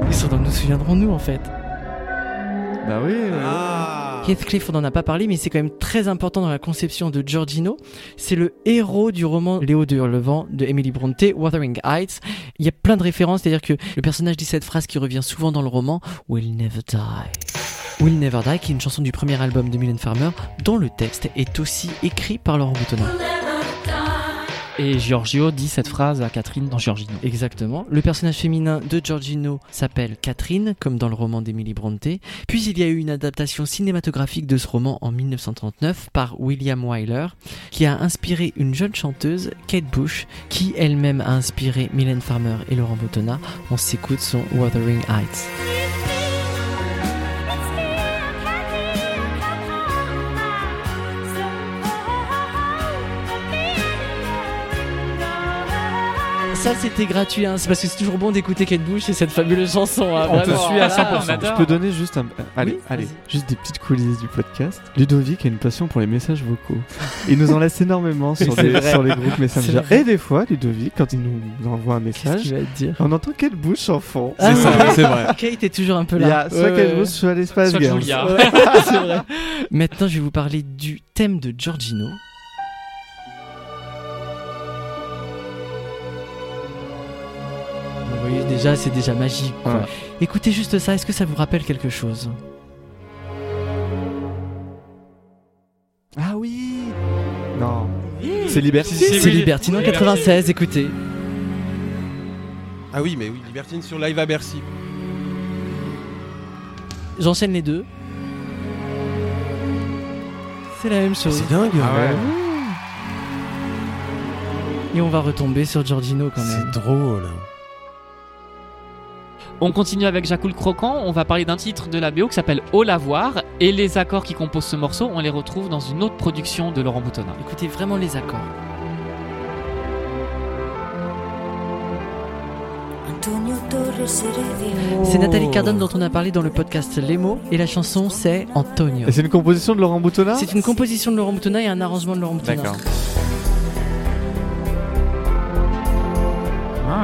Ils sont dans Nous souviendrons-nous en fait. Bah oui. Ah. Heathcliff, on n'en a pas parlé, mais c'est quand même très important dans la conception de Giorgino. C'est le héros du roman Léo de Hurlevent de Emily Bronte, Wuthering Heights. Il y a plein de références, c'est-à-dire que le personnage dit cette phrase qui revient souvent dans le roman Will never die. Will Never Die, qui est une chanson du premier album de Mylène Farmer, dont le texte est aussi écrit par Laurent Boutonnat. Et Giorgio dit cette phrase à Catherine dans Giorgino. Exactement. Le personnage féminin de Giorgino s'appelle Catherine, comme dans le roman d'Emily Bronte. Puis il y a eu une adaptation cinématographique de ce roman en 1939 par William Wyler, qui a inspiré une jeune chanteuse, Kate Bush, qui elle-même a inspiré Mylène Farmer et Laurent Boutonnat. On s'écoute son Wuthering Heights. Ça c'était gratuit, hein. c'est parce que c'est toujours bon d'écouter Kate Bush et cette fabuleuse chanson. hein, On te suit à Voilà. 100%. Je peux donner juste un. Allez, Oui, allez, vas-y. juste des petites coulisses du podcast. Ludovic a une passion pour les messages vocaux. Il nous en laisse énormément sur, C'est des- vrai. sur les groupes Messenger. vrai. Et des fois, Ludovic, quand il nous envoie un message, qu'il va te dire on entend Kate Bush en fond. Ah, C'est ça, c'est vrai. Kate est toujours un peu Il y là. a soit Ouais, Kate ouais, Bush, soit l'espace Girls. C'est vrai. Maintenant, je vais vous parler du thème de Giorgino. Voyez déjà, c'est déjà magique. quoi. Ouais. Écoutez juste ça, est-ce que ça vous rappelle quelque chose? Ah oui Non. C'est Liberty. Si, C'est oui. Libertine en Libertine. 96, écoutez. Ah oui, mais oui, Libertine sur Live à Bercy. J'enchaîne les deux. C'est la même chose. C'est dingue. Ah ouais. Et on va retomber sur Giorgino quand même. C'est drôle. On continue avec Jacques Croquant. On va parler d'un titre de la BO qui s'appelle Au lavoir. Et les accords qui composent ce morceau, on les retrouve dans une autre production de Laurent Boutonnat. Écoutez vraiment les accords. Antonio C'est Nathalie Cardone dont on a parlé dans le podcast Les mots et la chanson c'est Antonio. Et c'est une composition de Laurent Boutonnat? C'est une composition de Laurent Boutonnat et un arrangement de Laurent Boutonnat. D'accord.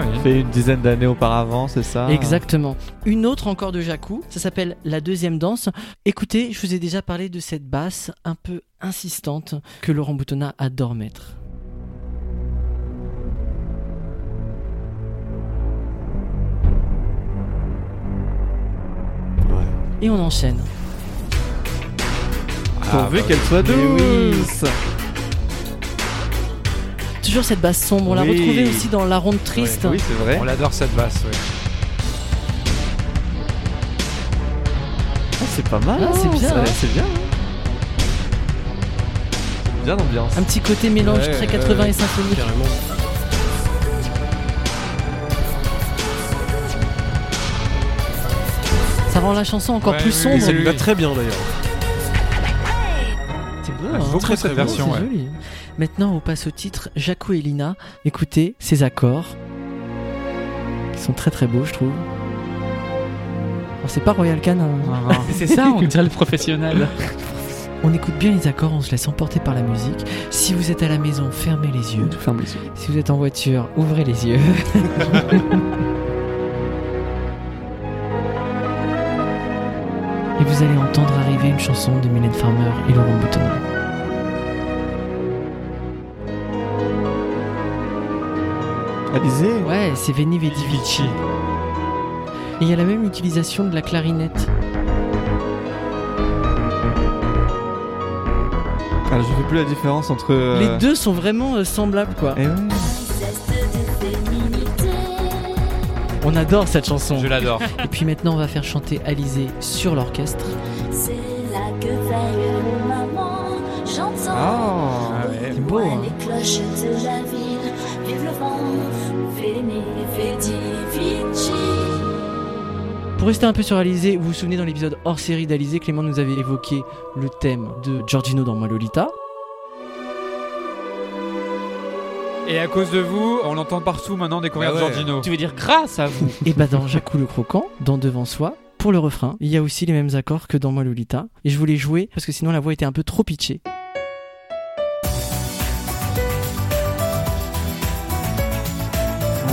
Ah oui. Fait une dizaine d'années auparavant, c'est ça Exactement. Une autre encore de Jacou, ça s'appelle La deuxième danse. Écoutez, je vous ai déjà parlé de cette basse un peu insistante que Laurent Boutonnat adore mettre. Et on enchaîne. Pourvu bah, qu'elle soit oui. Toujours cette basse sombre, on l'a Oui. retrouvée aussi dans La Ronde Triste. Oui, c'est vrai. On l'adore cette basse, oui. Ah, c'est pas mal. Ah, c'est hein, bien, hein. C'est bien. hein. Bien l'ambiance. Un petit côté mélange Ouais, très ouais, 80 ouais. et symphonique. Carrément. Ça rend la chanson encore Ouais, plus oui, sombre. Et ça lui va très bien d'ailleurs. C'est beau, Ah, hein. beaucoup Très, cette très version, ouais. joli. Maintenant, on passe au titre Jaco et Lina. Écoutez ces accords qui sont très très beaux, je trouve. Alors, c'est pas Royal Can. hein. C'est ça, on dirait le professionnel. On écoute bien les accords, on se laisse emporter par la musique. Si vous êtes à la maison, fermez les yeux. Ferme les yeux. Si vous êtes en voiture, ouvrez les yeux. Et vous allez entendre arriver une chanson de Mylène Farmer et Laurent Boutonnat. Alizé Ouais, c'est Veni Vidi Vici. Et il y a la même utilisation de la clarinette. Alors, je fais plus la différence entre. euh, Les deux sont vraiment euh, semblables, quoi. Eh ouais. On adore cette chanson. Je l'adore. Et puis maintenant, on va faire chanter Alizé sur l'orchestre. C'est là que veille maman. J'entends Ah. Ah ouais. C'est beau, hein. les cloches de la Pour rester un peu sur Alizé, vous vous souvenez dans l'épisode hors série d'Alizé, Clément nous avait évoqué le thème de Giorgino dans Moi Lolita. Et à cause de vous, on l'entend partout maintenant découvrir Bah ouais. Giorgino. Tu veux dire grâce à vous Et bah dans Jacou le Croquant, dans Devant Soi, pour le refrain, il y a aussi les mêmes accords que dans Moi Lolita. Et je voulais jouer parce que sinon la voix était un peu trop pitchée.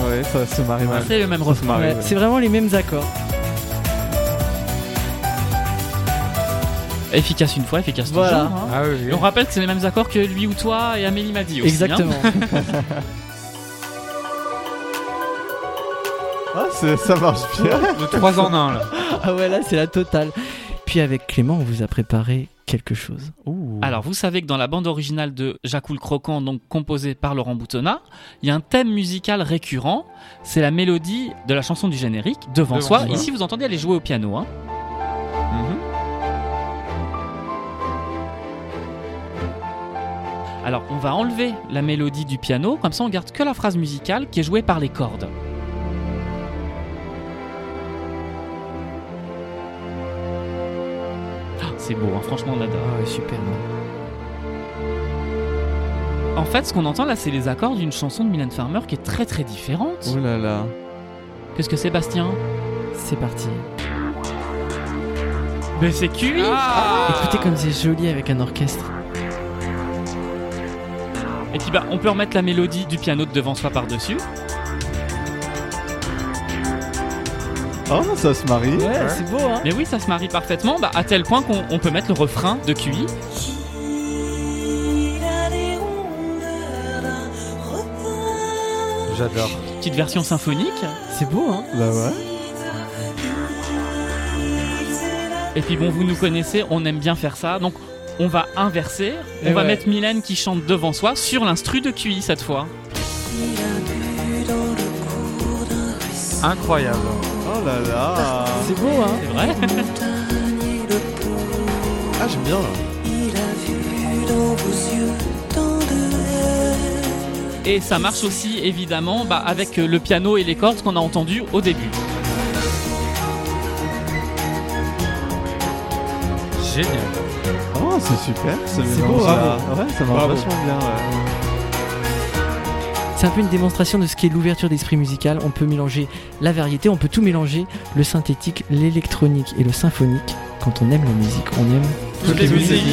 Ouais, ça se marie mal. C'est le même refrain. marie, Ouais, ouais. C'est vraiment les mêmes accords. Efficace une fois, efficace Voilà. toujours. hein. Ah oui, oui. Et on rappelle que c'est les mêmes accords que lui ou toi et Amélie m'a dit aussi. hein. Exactement. Ah, c'est- ça marche bien. De 3 en 1 là. ah ouais, là c'est la totale. Puis avec Clément, on vous a préparé quelque chose. Alors, vous savez que dans la bande originale de Jacques le Croquant, donc composée par Laurent Boutonnat, il y a un thème musical récurrent. C'est la mélodie de la chanson du générique, Devant, Devant soi. soi. Ici, vous entendez, elle est jouée au piano. hein. Alors, on va enlever la mélodie du piano, comme ça, on garde que la phrase musicale qui est jouée par les cordes. Ah, C'est beau, hein, franchement, on adore. Ah ouais, super. En fait, ce qu'on entend là, c'est les accords d'une chanson de Mylène Farmer qui est très très différente. Oh là là. Qu'est-ce que c'est, Bastien? C'est parti. Mais c'est QI Écoutez comme c'est joli avec un orchestre. Et puis bah, on peut remettre la mélodie du piano de devant soi par-dessus. Oh, ça se marie. Ouais, c'est beau, hein Mais oui, ça se marie parfaitement, bah, à tel point qu'on on peut mettre le refrain de QI. J'adore. Petite version symphonique. C'est beau, hein Bah ouais. Et puis bon, vous nous connaissez, on aime bien faire ça. Donc on va inverser. On Et va ouais. mettre Mylène qui chante devant soi sur l'instru de QI cette fois. Incroyable. Oh là là. C'est beau, hein C'est vrai Ah, j'aime bien là. Et ça marche aussi évidemment bah, avec euh, le piano et les cordes qu'on a entendu au début. Génial. Oh, c'est super. ce C'est beau, bravo. Ouais, ça marche Bravo. vachement bien. ouais. C'est un peu une démonstration de ce qu'est l'ouverture d'esprit musical. On peut mélanger la variété, on peut tout mélanger, le synthétique, l'électronique et le symphonique. Quand on aime la musique, on aime Toutes les musiques.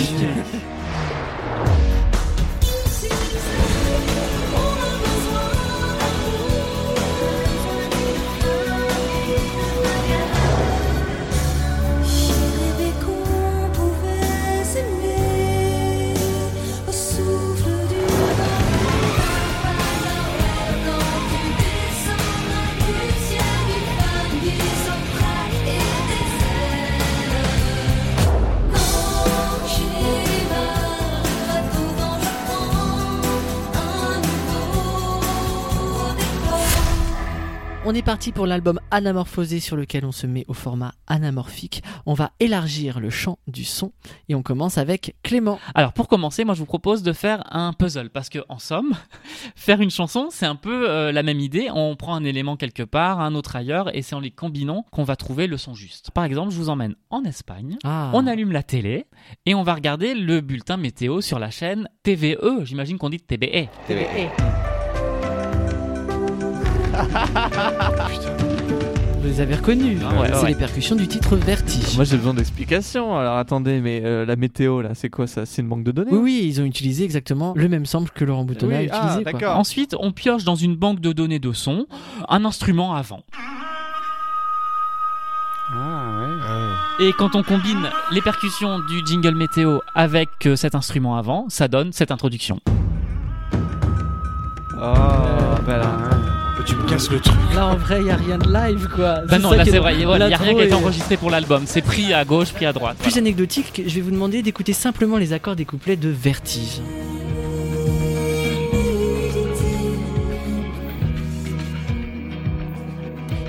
Est parti pour l'album Anamorphosé sur lequel on se met au format anamorphique. On va élargir le champ du son et on commence avec Clément. Alors pour commencer, moi je vous propose de faire un puzzle parce que en somme, faire une chanson, c'est un peu euh, la même idée. On prend un élément quelque part, un autre ailleurs, et c'est en les combinant qu'on va trouver le son juste. Par exemple, je vous emmène en Espagne. Ah. On allume la télé et on va regarder le bulletin météo sur la chaîne TVE. J'imagine qu'on dit. TBE. Vous les avez reconnus. Ah ouais, c'est ouais. les percussions du titre Vertige. Moi j'ai besoin d'explications. Alors attendez, mais euh, la météo là, c'est quoi ça? C'est une banque de données? Oui, oui, ils ont utilisé exactement le même sample que Laurent Boutonnat Oui, a ah, utilisé. quoi. Ensuite, on pioche dans une banque de données de son un instrument avant. Et quand on combine les percussions du jingle météo avec euh, cet instrument avant, ça donne cette introduction. Oh, bah là. Le truc. En vrai, il n'y a rien de live, quoi. Bah non, là c'est vrai, il n'y a rien qui a été est- enregistré pour l'album. C'est pris à gauche, pris à droite. Plus anecdotique, je vais vous demander d'écouter simplement les accords des couplets de Vertige.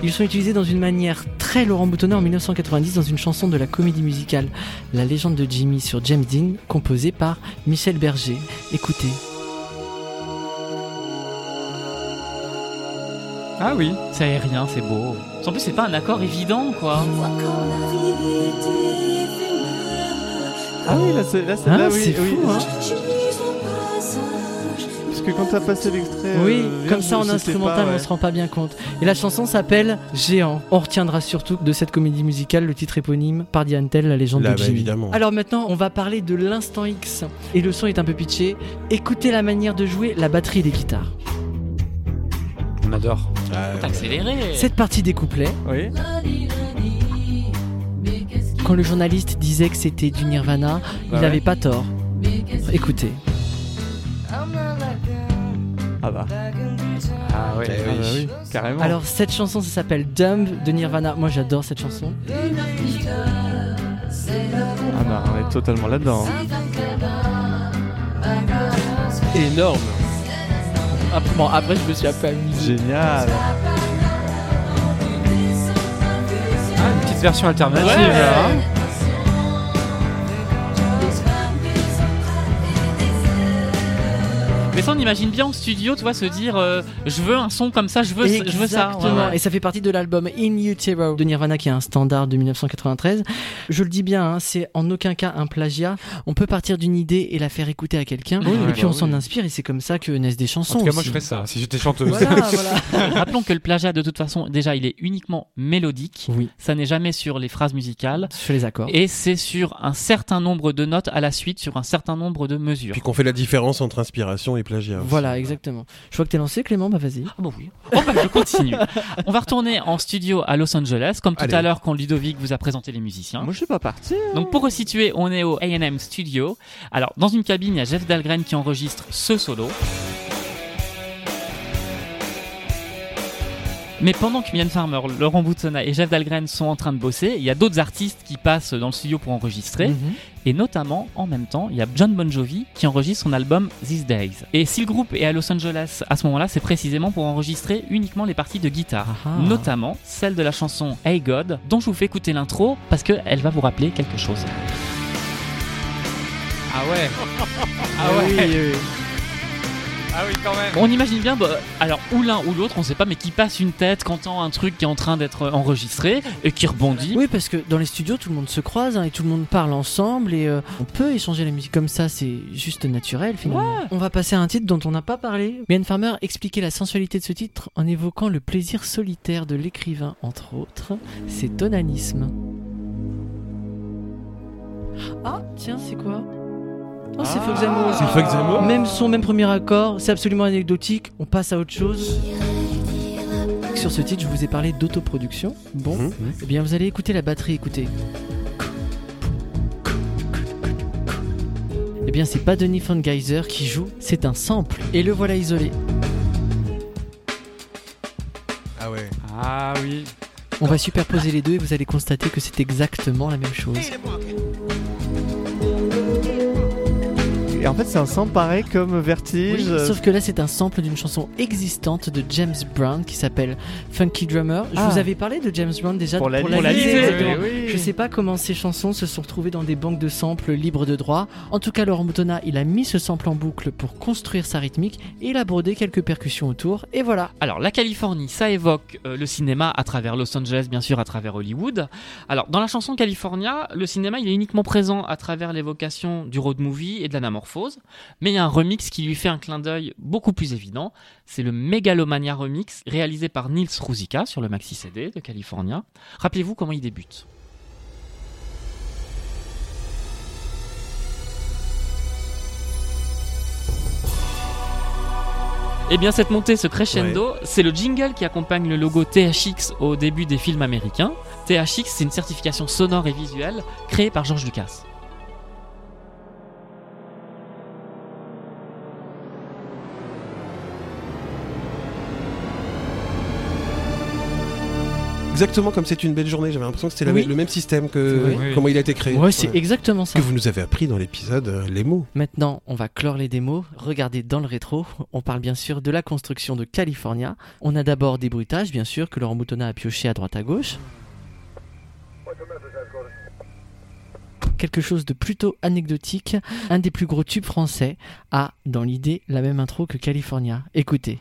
Ils sont utilisés dans une manière très Laurent Boutonnat en 1990 dans une chanson de la comédie musicale La légende de Jimmy sur James Dean, composée par Michel Berger. Écoutez. Ah oui, c'est aérien, c'est beau. En plus, c'est pas un accord évident, quoi. Ah oui, là c'est là, c'est Hein, là, oui, c'est oui. fou, hein. Parce que quand t'as passé l'extrait. Oui, euh, comme ça en je sais instrumental, pas, ouais. on se rend pas bien compte. Et la chanson s'appelle Géant. On retiendra surtout de cette comédie musicale le titre éponyme par Diane Tell, la légende Là, de bah, Jimmy. évidemment. Alors maintenant, on va parler de l'instant X. Et le son est un peu pitché. Écoutez la manière de jouer la batterie et les guitares. On adore. Faut accélérer. Cette partie des couplets, Oui. quand le journaliste disait que c'était du Nirvana, il Bah ouais. n'avait pas tort. Écoutez. Ah bah. Ah ouais. Eh Ah bah oui, carrément. Alors cette chanson, ça s'appelle Dumb de Nirvana. Moi, j'adore cette chanson. Ah bah, on est totalement là-dedans. hein. énorme. Après, bon, après, je me suis un peu amusé. Génial. Ah, une petite version alternative. Ouais. là, hein. Mais ça, on imagine bien en studio, tu vois, se dire euh, je veux un son comme ça, je veux, je veux ça. Exactement. Ouais, ouais. Et ça fait partie de l'album In Utero de Nirvana, qui est un standard de 1993. Je le dis bien, hein, c'est en aucun cas un plagiat. On peut partir d'une idée et la faire écouter à quelqu'un, Oui, et ouais, puis bah on s'en oui. inspire, et c'est comme ça que naissent des chansons. En tout cas, moi je ferais ça si j'étais chanteuse. Voilà, voilà. Rappelons que le plagiat, de toute façon, déjà, il est uniquement mélodique. Oui, Ça n'est jamais sur les phrases musicales. je fais les accords. Et c'est sur un certain nombre de notes à la suite, sur un certain nombre de mesures. Puis qu'on fait la différence entre inspiration et aussi. Voilà, exactement. Je vois que t'es lancé, Clément, bah vas-y. Ah bon oui. Oh bah je continue. On va retourner en studio à Los Angeles, comme tout Allez. à l'heure quand Ludovic vous a présenté les musiciens. Moi je suis pas parti. Donc pour resituer, on est au A&M Studio. Alors dans une cabine, il y a Jeff Dahlgren qui enregistre ce solo. Mais pendant que Mylène Farmer, Laurent Boutonnat et Jeff Dahlgren sont en train de bosser, il y a d'autres artistes qui passent dans le studio pour enregistrer. Mhm. Et notamment, en même temps, il y a John Bon Jovi qui enregistre son album These Days. Et si le groupe est à Los Angeles à ce moment-là, c'est précisément pour enregistrer uniquement les parties de guitare. Ah ah. Notamment celle de la chanson Hey God, dont je vous fais écouter l'intro parce qu'elle va vous rappeler quelque chose. Ah ouais. Ah oui, oui, oui. Ah oui, quand même. On imagine bien, bah, alors ou l'un ou l'autre, on sait pas, mais qui passe une tête, qui entend un truc qui est en train d'être enregistré et qui rebondit. Oui, parce que dans les studios, tout le monde se croise hein, et tout le monde parle ensemble et euh, on peut échanger la musique comme ça, c'est juste naturel finalement. Ouais. On va passer à un titre dont on n'a pas parlé. Mylène Farmer expliquait la sensualité de ce titre en évoquant le plaisir solitaire de l'écrivain, entre autres, c'est onanisme. Ah, tiens, c'est quoi? Oh, c'est Ah, Fox Amour. c'est Fox Amour Même son, même premier accord, c'est absolument anecdotique. On passe à autre chose. Sur ce titre, je vous ai parlé d'autoproduction. Bon, Mhm. eh bien, vous allez écouter la batterie. Écoutez. Eh bien, c'est pas Denis von Geyser qui joue, c'est un sample. Et le voilà isolé. Ah ouais. Ah oui. On va superposer les deux et vous allez constater que c'est exactement la même chose. Et en fait, c'est un sample pareil comme Vertige. Oui, euh, sauf que là, c'est un sample d'une chanson existante de James Brown qui s'appelle Funky Drummer. Je Ah. vous avais parlé de James Brown déjà Pour la pour la oui, oui. Je sais pas comment ces chansons se sont retrouvées dans des banques de samples libres de droit. En tout cas, Laurent Boutonnat, il a mis ce sample en boucle pour construire sa rythmique et il a brodé quelques percussions autour. Et voilà. Alors, la Californie, ça évoque euh, le cinéma à travers Los Angeles, bien sûr, à travers Hollywood. Alors, dans la chanson California, le cinéma, il est uniquement présent à travers l'évocation du road movie et de l'anamorphose. Mais il y a un remix qui lui fait un clin d'œil beaucoup plus évident. C'est le Megalomania remix, réalisé par Nils Ruzicka sur le maxi CD de California. Rappelez-vous comment il débute. Eh bien, cette montée, ce crescendo, c'est le jingle qui accompagne le logo THX au début des films américains. THX, c'est une certification sonore et visuelle créée par George Lucas. Exactement comme c'est une belle journée. J'avais l'impression que c'était Oui. le même système que Oui. comment il a été créé. Ouais, c'est Ouais. exactement ça. Que vous nous avez appris dans l'épisode euh, les mots. Maintenant, on va clore les démos. Regardez dans le rétro. On parle bien sûr de la construction de California. On a d'abord des bruitages, bien sûr, que Laurent Boutonnat a pioché à droite à gauche. Quelque chose de plutôt anecdotique. Un des plus gros tubes français a, dans l'idée, la même intro que California. Écoutez.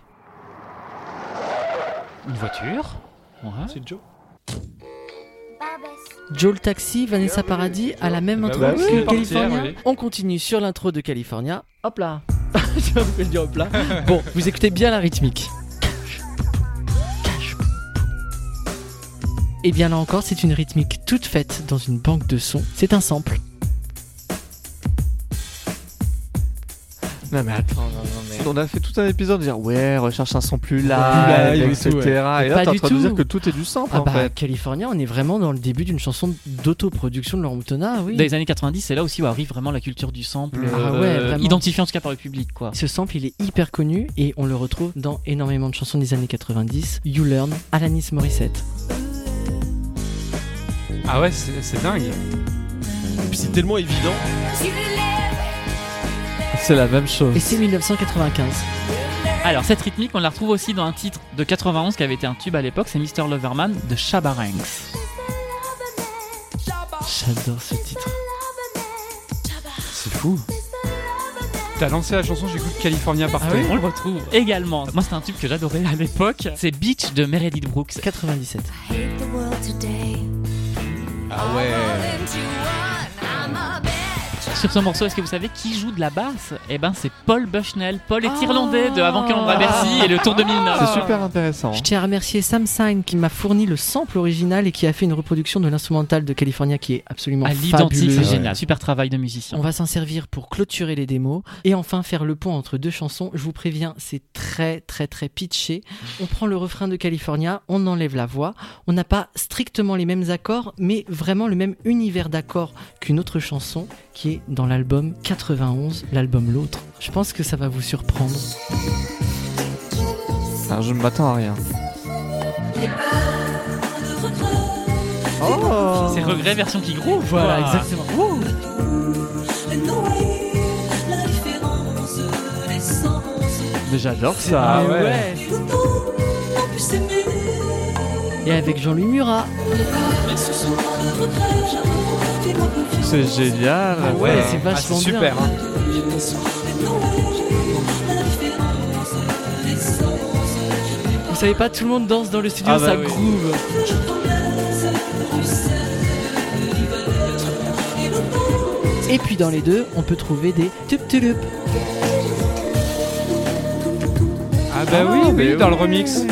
Une voiture? Ouais. C'est Joe. Joe le Taxi, Vanessa Paradis a la même Bah intro bah que California. oui. On continue sur l'intro de California. Hop là Je dire hop là. Bon, vous écoutez bien la rythmique. Et bien là encore, c'est une rythmique toute faite dans une banque de sons. C'est un sample. Non mais attends, non, non, mais... on a fait tout un épisode de dire ouais, recherche un son plus live, live et etc. tout, ouais. Et là, Pas t'es en du train de tout. dire que tout est du sample Ah en bah, fait. California, on est vraiment dans le début d'une chanson d'autoproduction de Laurent Boutonnat, oui. Dans les années 90, c'est là aussi où arrive vraiment la culture du sample, Ah euh, ouais, vraiment. identifiée en tout cas par le public, quoi. Ce sample, il est hyper connu et on le retrouve dans énormément de chansons des années 90. You Learn, Alanis Morissette. Ah ouais, c'est c'est dingue. Et puis c'est tellement évident. C'est la même chose. Et c'est 1995. Alors, cette rythmique, on la retrouve aussi dans un titre de 91 qui avait été un tube à l'époque, c'est Mr. Loverman de Shabba Ranks. J'adore ce titre. C'est fou. T'as lancé la chanson, j'écoute California partout. Ah On le retrouve également. Moi, c'était un tube que j'adorais à l'époque. C'est Beach de Meredith Brooks. 97. Ah ouais. Sur ce morceau, est-ce que vous savez qui joue de la basse? Eh ben, c'est Paul Bushnell. Paul est irlandais de Avant que à Bercy et le Tour 2009. C'est super intéressant. Je tiens à remercier Sam Sign qui m'a fourni le sample original et qui a fait une reproduction de l'instrumental de California qui est absolument À l'identique, fabuleuse. c'est génial. Super travail de musicien. On va s'en servir pour clôturer les démos et enfin faire le pont entre deux chansons. Je vous préviens, c'est très très très pitché. On prend le refrain de California, on enlève la voix. On n'a pas strictement les mêmes accords, mais vraiment le même univers d'accords qu'une autre chanson qui est dans l'album 91, l'album L'autre. Je pense que ça va vous surprendre. Ah, je ne m'attends à rien. Oh C'est regret version qui groove. Voilà, exactement. Mais j'adore ça. Ah ouais. Et avec Jean-Louis Murat. C'est génial. Ah ouais, c'est ah, vachement super, hein. Vous savez pas, tout le monde danse dans le studio, ah bah ça groove. Et puis dans les deux, on peut trouver des tup tup. Ah bah oui, oui, dans le remix.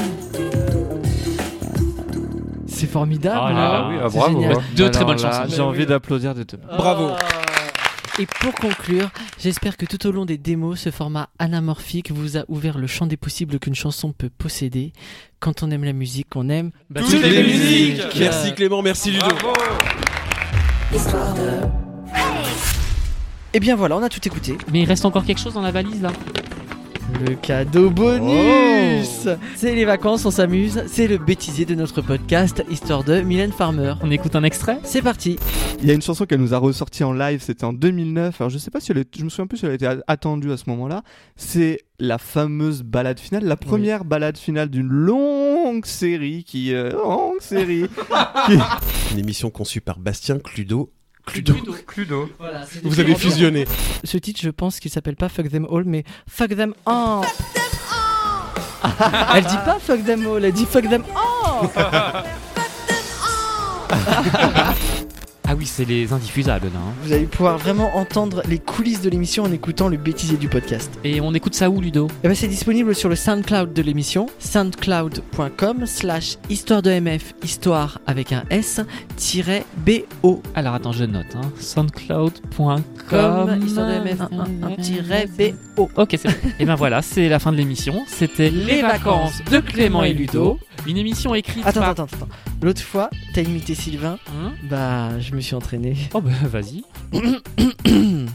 C'est formidable. Ah là hein oui, ah, C'est bravo, génial. hein. Deux très bonnes là, chansons. J'ai envie d'applaudir de tout. Bravo. Et pour conclure, j'espère que tout au long des démos, ce format anamorphique vous a ouvert le champ des possibles qu'une chanson peut posséder. Quand on aime la musique, on aime Bah, Toutes les musiques. Merci Clément, merci Ludo. Et Eh bien voilà, on a tout écouté. Mais il reste encore quelque chose dans la valise là? Le cadeau bonus C'est les vacances, on s'amuse. C'est le bêtisier de notre podcast, Histoire de Mylène Farmer. On écoute un extrait C'est parti. Il y a une chanson qu'elle nous a ressortie en live, c'était en 2009. Alors je sais pas si elle est, je me souviens plus si elle a été attendue à ce moment-là. C'est la fameuse balade finale, la première balade finale d'une longue série qui, euh, longue série. Une émission conçue par Bastien Cludo. Cludo. Cludo. Vous avez fusionné. Ce titre, je pense qu'il s'appelle pas Fuck Them All, mais Fuck Them All. elle dit pas Fuck Them All, elle dit Fuck Them All. Ah oui, c'est les indiffusables là. hein. Vous allez pouvoir vraiment entendre les coulisses de l'émission en écoutant le bêtisier du podcast. Et on écoute ça où Ludo? Et ben c'est disponible sur le SoundCloud de l'émission, soundcloud.com slash histoire de MF, histoire avec un S, tiré B-O. Alors attends, je note. Hein. Soundcloud.com Comme histoire de MF, un, un, un, tiré B-O. Ok, c'est Et ben voilà, c'est la fin de l'émission. C'était Les vacances de Clément et Ludo. Une émission écrite Attends, par... attends, attends. L'autre fois, t'as imité Sylvain, Hein bah je me suis entraîné. oh bah vas-y.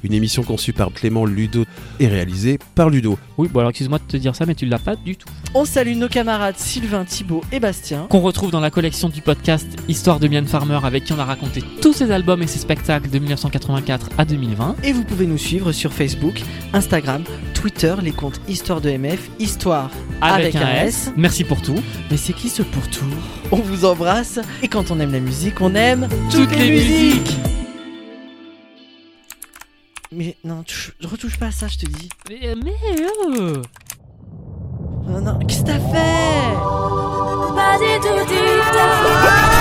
Une émission conçue par Clément Ludo et réalisée par Ludo. Oui, bon alors excuse-moi de te dire ça, mais tu l'as pas du tout. On salue nos camarades Sylvain, Thibaut et Bastien. Qu'on retrouve dans la collection du podcast Histoire de Mylène Farmer avec qui on a raconté tous ses albums et ses spectacles de 1984 à 2020. Et vous pouvez nous suivre sur Facebook, Instagram, Twitter, les comptes Histoire de MF, Histoire avec, un S. Merci pour tout. Mais c'est qui ce pourtour? On vous embrasse et quand on aime la musique, on aime Toutes les musiques. Mais non, touche- retouche pas à ça, je te dis. Mais, mais euh, Non, non, qu'est-ce que t'as fait? Pas du tout du tout.